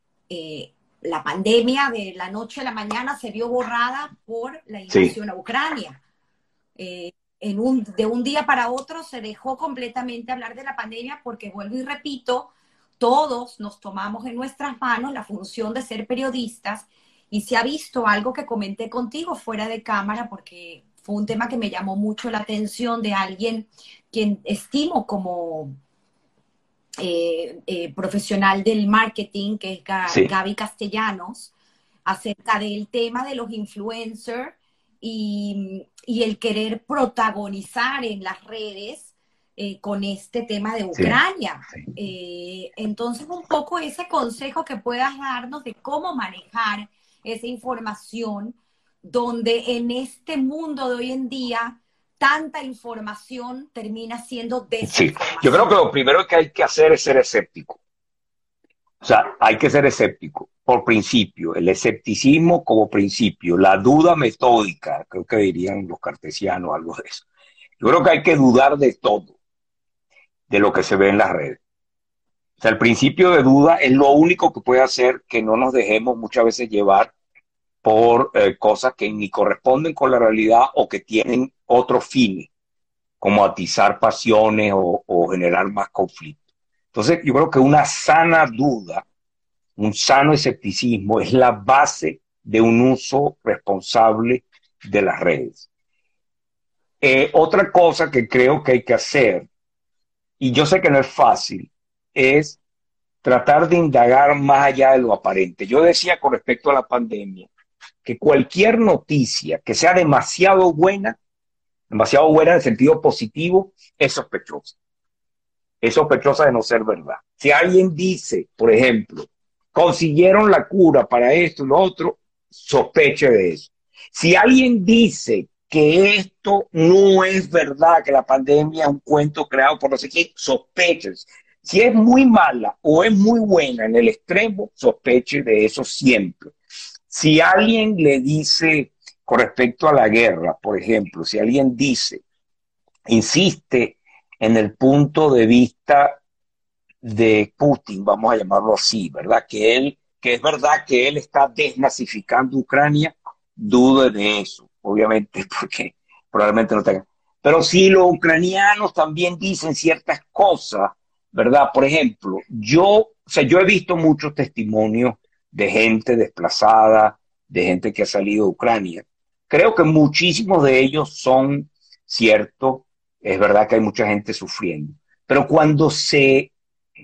la pandemia de la noche a la mañana se vio borrada por la invasión a Ucrania. Eh, en un, de un día para otro se dejó completamente hablar de la pandemia porque, vuelvo y repito, todos nos tomamos en nuestras manos la función de ser periodistas y se ha visto algo que comenté contigo fuera de cámara porque fue un tema que me llamó mucho la atención de alguien quien estimo como eh, eh, profesional del marketing, que es Gaby Castellanos, acerca del tema de los influencers y, el querer protagonizar en las redes eh, con este tema de Ucrania. entonces, un poco ese consejo que puedas darnos de cómo manejar esa información donde en este mundo de hoy en día tanta información termina siendo. Sí, yo creo que lo primero que hay que hacer es ser escéptico. O sea, hay que ser escéptico por principio, el escepticismo como principio, la duda metódica, creo que dirían los cartesianos algo de eso. Yo creo que hay que dudar de todo, de lo que se ve en las redes. O sea, el principio de duda es lo único que puede hacer que no nos dejemos muchas veces llevar por eh, cosas que ni corresponden con la realidad o que tienen otro fin, como atizar pasiones o, generar más conflicto. Entonces, yo creo que una sana duda, un sano escepticismo es la base de un uso responsable de las redes. Eh, otra cosa que creo que hay que hacer, y yo sé que no es fácil, es tratar de indagar más allá de lo aparente. Yo decía con respecto a la pandemia, que cualquier noticia que sea demasiado buena, demasiado buena en el sentido positivo, es sospechosa. Es sospechosa de no ser verdad. Si alguien dice, por ejemplo, consiguieron la cura para esto y lo otro, sospeche de eso. Si alguien dice que esto no es verdad, que la pandemia es un cuento creado por no sé quién, sospeche. Si es muy mala o es muy buena en el extremo, sospeche de eso siempre. Si alguien le dice con respecto a la guerra, por ejemplo, si alguien dice, insiste en el punto de vista de Putin, vamos a llamarlo así, ¿verdad? Que él, que es verdad que él está desnazificando Ucrania, dudo de eso, obviamente, porque probablemente no tenga. Pero si los ucranianos también dicen ciertas cosas, ¿verdad? Por ejemplo, yo, o sea, yo he visto muchos testimonios de gente desplazada, de gente que ha salido de Ucrania. Creo que muchísimos de ellos son ciertos, es verdad que hay mucha gente sufriendo, pero cuando se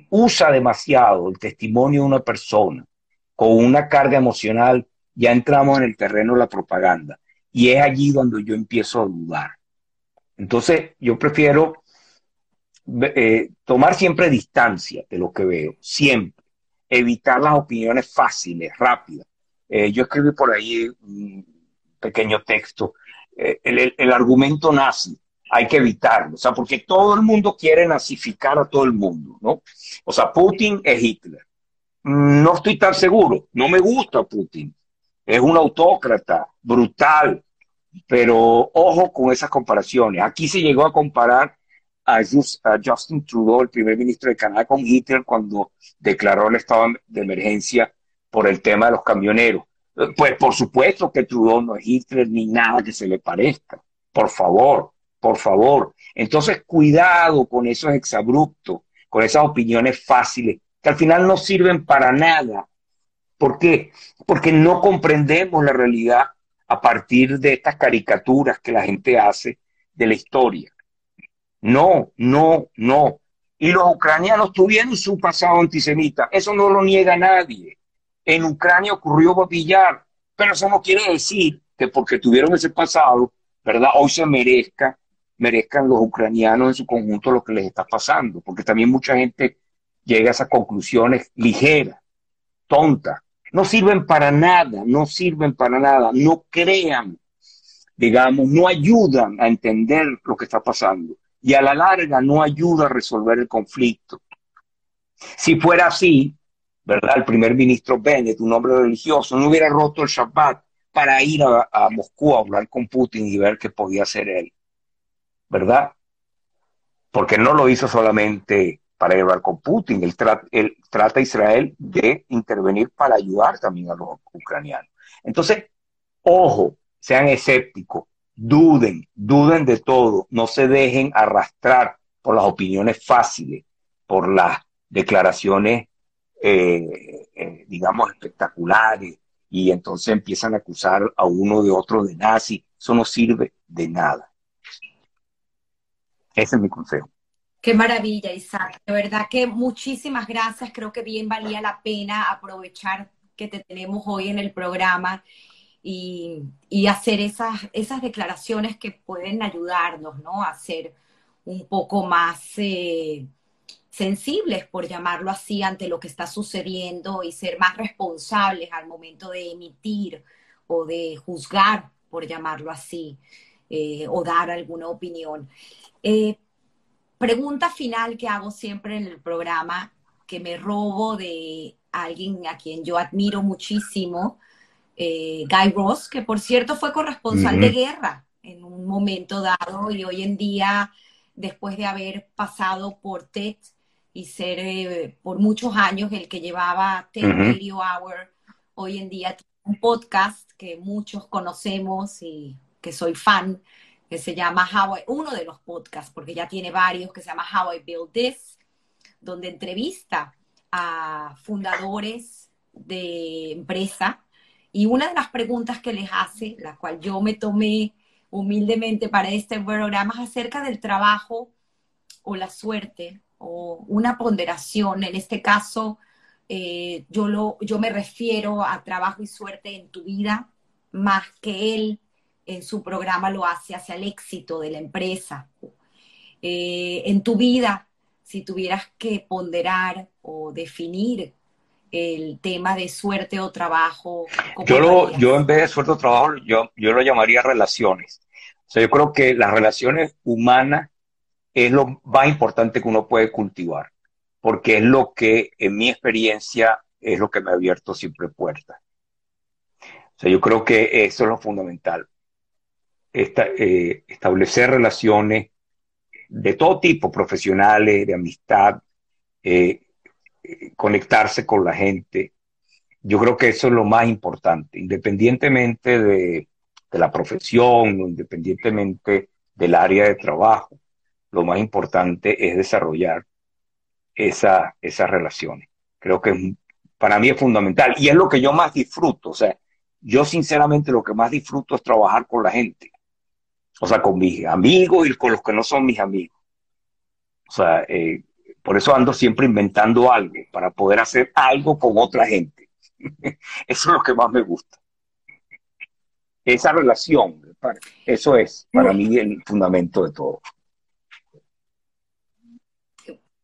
usa demasiado el testimonio de una persona con una carga emocional, ya entramos en el terreno de la propaganda y es allí donde yo empiezo a dudar. Entonces, yo prefiero eh, tomar siempre distancia de lo que veo, siempre. Evitar las opiniones fáciles, rápidas. Eh, yo escribí por ahí pequeño texto. Eh, el, el, argumento nazi hay que evitarlo, o sea, porque todo el mundo quiere nazificar a todo el mundo, ¿no? O sea, Putin es Hitler. No estoy tan seguro, no me gusta Putin. Es un autócrata brutal, pero ojo con esas comparaciones. Aquí se llegó a comparar a, Justin Trudeau, el primer ministro de Canadá, con Hitler cuando declaró el estado de emergencia por el tema de los camioneros. Pues por supuesto que Trudeau no es Hitler ni nada que se le parezca. Por favor, por favor. Entonces, cuidado con esos exabruptos, con esas opiniones fáciles, que al final no sirven para nada. ¿Por qué? Porque no comprendemos la realidad a partir de estas caricaturas que la gente hace de la historia. No, no, no. Y los ucranianos tuvieron su pasado antisemita. Eso no lo niega nadie. En Ucrania ocurrió Babillar, pero eso no quiere decir que porque tuvieron ese pasado, ¿verdad? Hoy se merezca, merezcan los ucranianos en su conjunto lo que les está pasando, porque también mucha gente llega a esas conclusiones ligeras, tontas, no sirven para nada, no sirven para nada, no crean, digamos, no ayudan a entender lo que está pasando y a la larga no ayuda a resolver el conflicto. Si fuera así, ¿verdad? El primer ministro Bennett, un hombre religioso, no hubiera roto el Shabbat para ir a, Moscú a hablar con Putin y ver qué podía hacer él, ¿verdad? Porque no lo hizo solamente para hablar con Putin, él, trata a Israel de intervenir para ayudar también a los ucranianos. Entonces, ojo, sean escépticos, duden, duden de todo, no se dejen arrastrar por las opiniones fáciles, por las declaraciones, eh, eh, digamos, espectaculares, y entonces empiezan a acusar a uno de otro de nazi. Eso no sirve de nada. Ese es mi consejo. Qué maravilla, Isaac. De verdad que muchísimas gracias. Creo que bien valía la pena aprovechar que te tenemos hoy en el programa y, hacer esas, esas declaraciones que pueden ayudarnos, ¿no? A ser un poco más eh, sensibles, por llamarlo así, ante lo que está sucediendo y ser más responsables al momento de emitir o de juzgar, por llamarlo así, eh, o dar alguna opinión. Eh, pregunta final que hago siempre en el programa, que me robo de alguien a quien yo admiro muchísimo, eh, Guy Ross, que por cierto fue corresponsal de guerra en un momento dado y hoy en día, después de haber pasado por TED y ser eh, por muchos años el que llevaba TED Radio Hour, hoy en día tiene un podcast que muchos conocemos y que soy fan, que se llama How I, uno de los podcasts, porque ya tiene varios, que se llama How I Build This, donde entrevista a fundadores de empresa y una de las preguntas que les hace, la cual yo me tomé humildemente para este programa, es acerca del trabajo o la suerte o una ponderación. En este caso, eh, yo, lo, yo me refiero a trabajo y suerte en tu vida, más que él en su programa lo hace hacia el éxito de la empresa. Eh, en tu vida, si tuvieras que ponderar o definir el tema de suerte o trabajo? Yo, lo, yo en vez de suerte o trabajo, yo, yo lo llamaría relaciones. O sea, yo creo que las relaciones humanas es lo más importante que uno puede cultivar, porque es lo que, en mi experiencia, es lo que me ha abierto siempre puertas. O sea, yo creo que eso es lo fundamental. Esta, eh, establecer relaciones de todo tipo, profesionales, de amistad, eh, conectarse con la gente. Yo creo que eso es lo más importante, independientemente de, la profesión, independientemente del área de trabajo, lo más importante es desarrollar esa, esas relaciones. Creo que para mí es fundamental y es lo que yo más disfruto. O sea, yo sinceramente lo que más disfruto es trabajar con la gente. O sea, con mis amigos y con los que no son mis amigos. O sea, eh, por eso ando siempre inventando algo, para poder hacer algo con otra gente. Eso es lo que más me gusta. Esa relación, eso es para mí el fundamento de todo.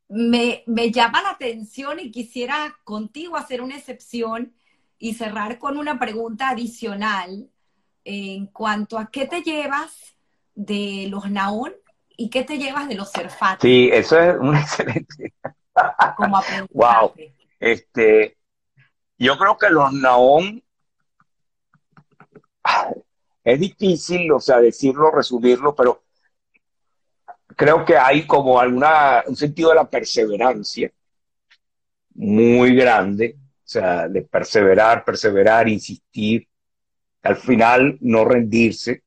Me, me llama la atención y quisiera contigo hacer una excepción y cerrar con una pregunta adicional en cuanto a qué te llevas de los Naón y qué te llevas de los Cerfati. Sí, eso es un excelente. Como wow. Este, yo creo que los Naón es difícil, o sea, decirlo, resumirlo, pero creo que hay como alguna, un sentido de la perseverancia muy grande, o sea, de perseverar, perseverar, insistir, al final no rendirse.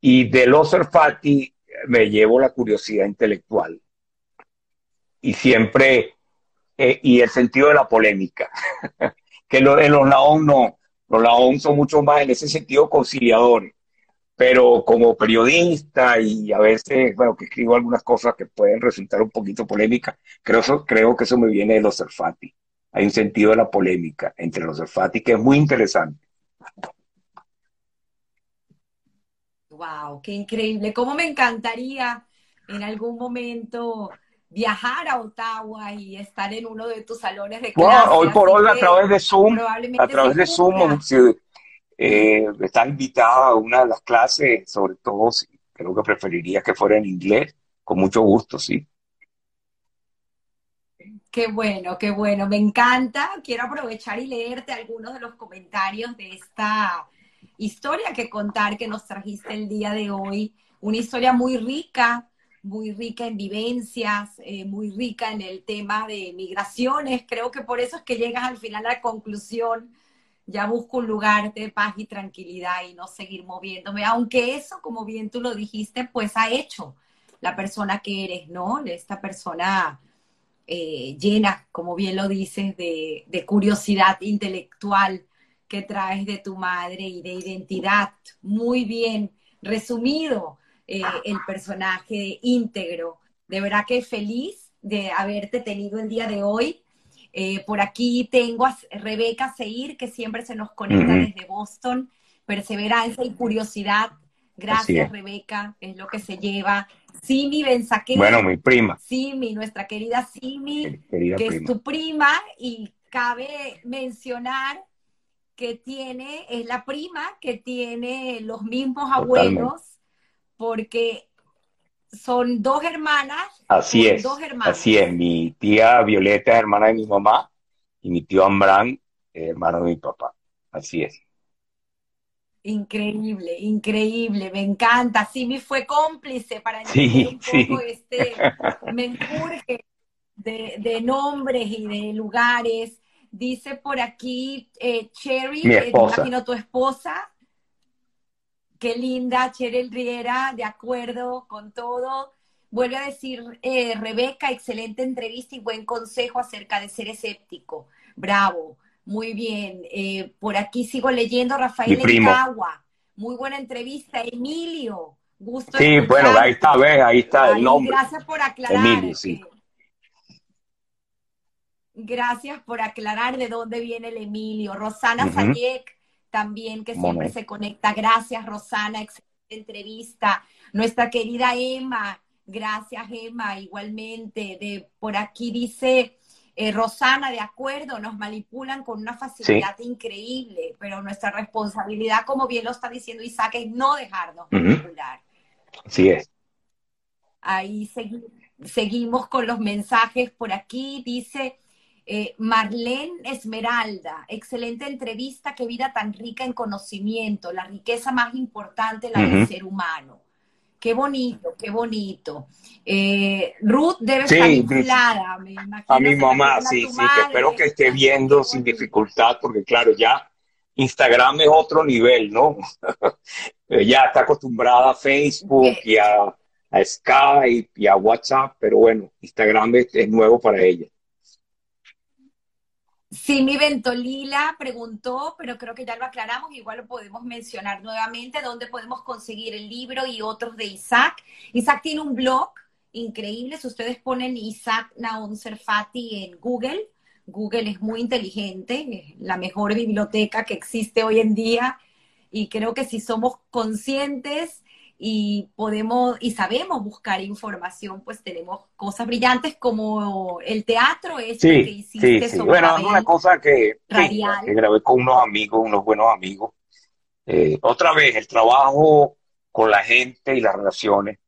Y de los Fati me llevo la curiosidad intelectual. Y siempre, eh, y el sentido de la polémica, que lo, en los Naón no, los Naón son mucho más en ese sentido conciliadores pero como periodista y a veces, bueno, que escribo algunas cosas que pueden resultar un poquito polémicas, creo, creo que eso me viene de los Serfati. Hay un sentido de la polémica entre los Serfati que es muy interesante. Wow, qué increíble. Cómo me encantaría en algún momento viajar a Ottawa y estar en uno de tus salones de clase. hoy por hoy a través de Zoom, a través de Zoom, eh, invitada a una de las clases, sobre todo, creo que preferiría que fuera en inglés, con mucho gusto, sí. Qué bueno, qué bueno, me encanta. Quiero aprovechar y leerte algunos de los comentarios de esta historia que contar que nos trajiste el día de hoy. Una historia muy rica, muy rica en vivencias, eh, muy rica en el tema de migraciones. Creo que por eso es que llegas al final a la conclusión ya busco un lugar de paz y tranquilidad y no seguir moviéndome, aunque eso, como bien tú lo dijiste, pues ha hecho la persona que eres, ¿no? Esta persona eh, llena, como bien lo dices, de, curiosidad intelectual que traes de tu madre y de identidad. Muy bien resumido eh, el personaje íntegro. De verdad que feliz de haberte tenido el día de hoy eh, por aquí tengo a Rebeca Seir, que siempre se nos conecta desde Boston. Perseverancia y curiosidad. Gracias, Rebeca, es lo que se lleva. Simi Benzaquera. Bueno, mi prima. Simi, nuestra querida Simi, que es tu prima, y cabe mencionar que tiene, es la prima que tiene los mismos abuelos, porque son dos hermanas. Así es. Así es. Mi tía Violeta es hermana de mi mamá y mi tío Ambrán es hermano de mi papá. Así es. Increíble, increíble, me encanta. Simi fue cómplice para entender un poco este menjurje de, de, nombres y de lugares. Dice por aquí eh, Cherry, eh, imagino tu esposa, Qué linda, Cheryl Riera, de acuerdo con todo. Vuelve a decir eh, Rebeca, excelente entrevista y buen consejo acerca de ser escéptico. Bravo, muy bien. Eh, por aquí sigo leyendo Rafael Encagua. Muy buena entrevista. Emilio, gusto. Sí, bueno, ahí está, ve, ahí está el nombre. Gracias por aclarar. Emilio, sí. Gracias por aclarar de dónde viene el Emilio. Rosana uh también que siempre se conecta. Gracias, Rosana, excelente entrevista. Nuestra querida Emma, gracias, Emma, igualmente. De por aquí dice eh, Rosana, de acuerdo, nos manipulan con una facilidad increíble, pero nuestra responsabilidad, como bien lo está diciendo Isaac, es no dejarnos manipular. Así es. Ahí seguimos con los mensajes por aquí. Dice, eh, Marlene Esmeralda, excelente entrevista, qué vida tan rica en conocimiento, la riqueza más importante, la del ser humano. Qué bonito, qué bonito. Eh, Ruth debe estar vinculada, me imagino. A mi mamá, sí, sí, que espero que esté viendo sin dificultad, porque claro, ya Instagram es otro nivel, ¿no? ya está acostumbrada a Facebook y a, a, Skype y a WhatsApp, pero bueno, Instagram es nuevo para ella. Sí, mi Ventolila preguntó, pero creo que ya lo aclaramos, igual lo podemos mencionar nuevamente, dónde podemos conseguir el libro y otros de Isaac. Isaac tiene un blog increíble, si ustedes ponen Isaac Naon Serfati en Google, Google es muy inteligente, es la mejor biblioteca que existe hoy en día y creo que si somos conscientes y podemos y sabemos buscar información, pues tenemos cosas brillantes como el teatro este que hiciste sí, sí. Bueno, es una cosa que, que, grabé con unos amigos, unos buenos amigos. Eh, otra vez, el trabajo con la gente y las relaciones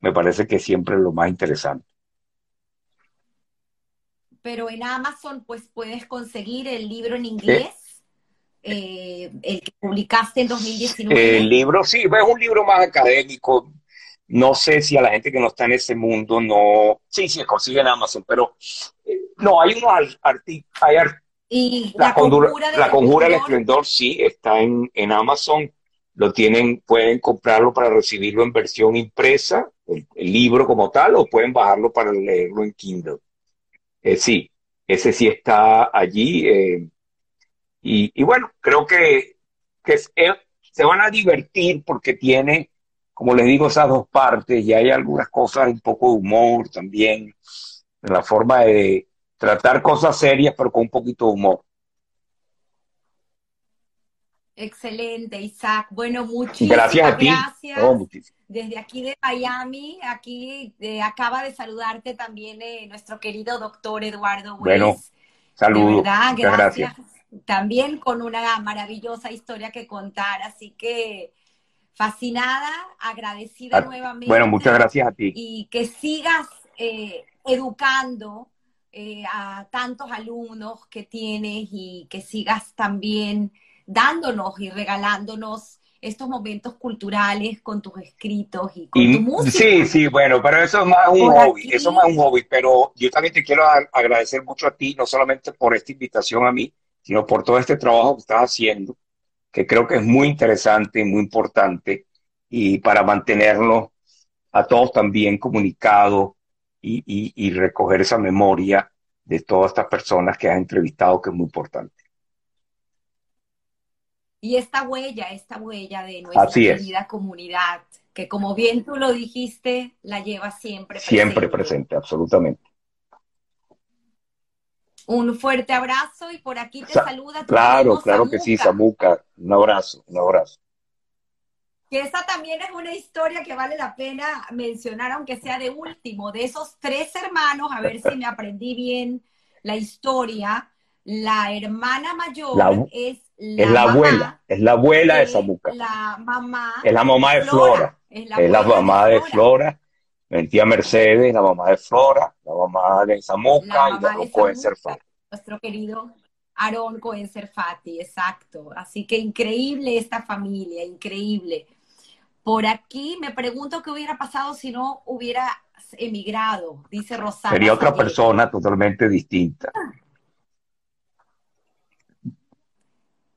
me parece que siempre es lo más interesante. Pero en Amazon, pues puedes conseguir el libro en inglés eh, el que publicaste en 2019. El libro, sí, es un libro más académico. No sé si a la gente que no está en ese mundo no. Sí, sí, consigue en Amazon, pero eh, no, hay unos artículos. y la, conjura, la conjura del esplendor, sí, está en, en Amazon. Lo tienen, pueden comprarlo para recibirlo en versión impresa, el, libro como tal, o pueden bajarlo para leerlo en Kindle. Eh, sí, ese sí está allí. Eh, y, bueno, creo que, se van a divertir porque tiene, como les digo, esas dos partes y hay algunas cosas, un poco de humor también, en la forma de tratar cosas serias pero con un poquito de humor. Excelente, Isaac. Bueno, muchísimas gracias. A ti. gracias. Desde aquí de Miami, aquí eh, acaba de saludarte también eh, nuestro querido doctor Eduardo Weiss. Bueno, saludos. gracias también con una maravillosa historia que contar. Así que fascinada, agradecida ah, nuevamente. Bueno, muchas gracias a ti. Y que sigas eh, educando eh, a tantos alumnos que tienes y que sigas también dándonos y regalándonos estos momentos culturales con tus escritos y con tu música. Sí, sí, bueno, pero eso es más un hobby, eso es más un hobby, pero yo también te quiero agradecer mucho a ti, no solamente por esta invitación a mí, sino por todo este trabajo que estás haciendo, que creo que es muy interesante y muy importante, y para mantenerlo a todos también comunicados y, recoger esa memoria de todas estas personas que has entrevistado, que es muy importante. Y esta huella, esta huella de nuestra querida comunidad, que como bien tú lo dijiste, la lleva siempre presente. Siempre presente, absolutamente. Un fuerte abrazo y por aquí te saluda. claro, claro que sí, Samuca. Un abrazo, un abrazo. Que esa también es una historia que vale la pena mencionar, aunque sea de último, de esos tres hermanos, a ver si me aprendí bien la historia. La hermana mayor es la, es la abuela, es la abuela de, Samuca. La mamá. Es la mamá de Flora. Es la, mamá de Flora. Mentía Mercedes, la mamá de Flora, la mamá de Zamoca y de Aarón Cohen Serfati. Nuestro querido Aarón Cohen Serfati, exacto. Así que increíble esta familia, increíble. Por aquí me pregunto qué hubiera pasado si no hubiera emigrado, dice Rosana. Sería otra persona totalmente distinta.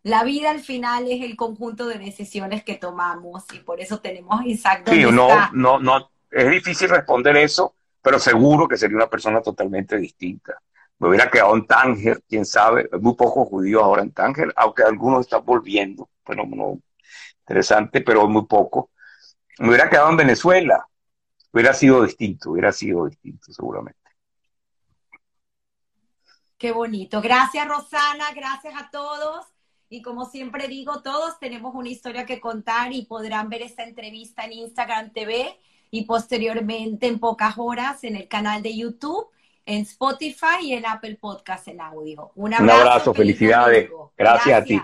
La vida al final es el conjunto de decisiones que tomamos y por eso tenemos Isaac. Sí, no, no, no, es difícil responder eso, pero seguro que sería una persona totalmente distinta. Me hubiera quedado en Tánger, quién sabe, muy pocos judíos ahora en Tánger, aunque algunos están volviendo, pero no, interesante, pero muy poco. Me hubiera quedado en Venezuela, hubiera sido distinto, hubiera sido distinto seguramente. Qué bonito. Gracias Rosana, gracias a todos. Y como siempre digo, todos tenemos una historia que contar y podrán ver esta entrevista en Instagram TV y posteriormente en pocas horas en el canal de YouTube, en Spotify y en Apple Podcast en audio. Un abrazo, felicidades. Gracias, a ti.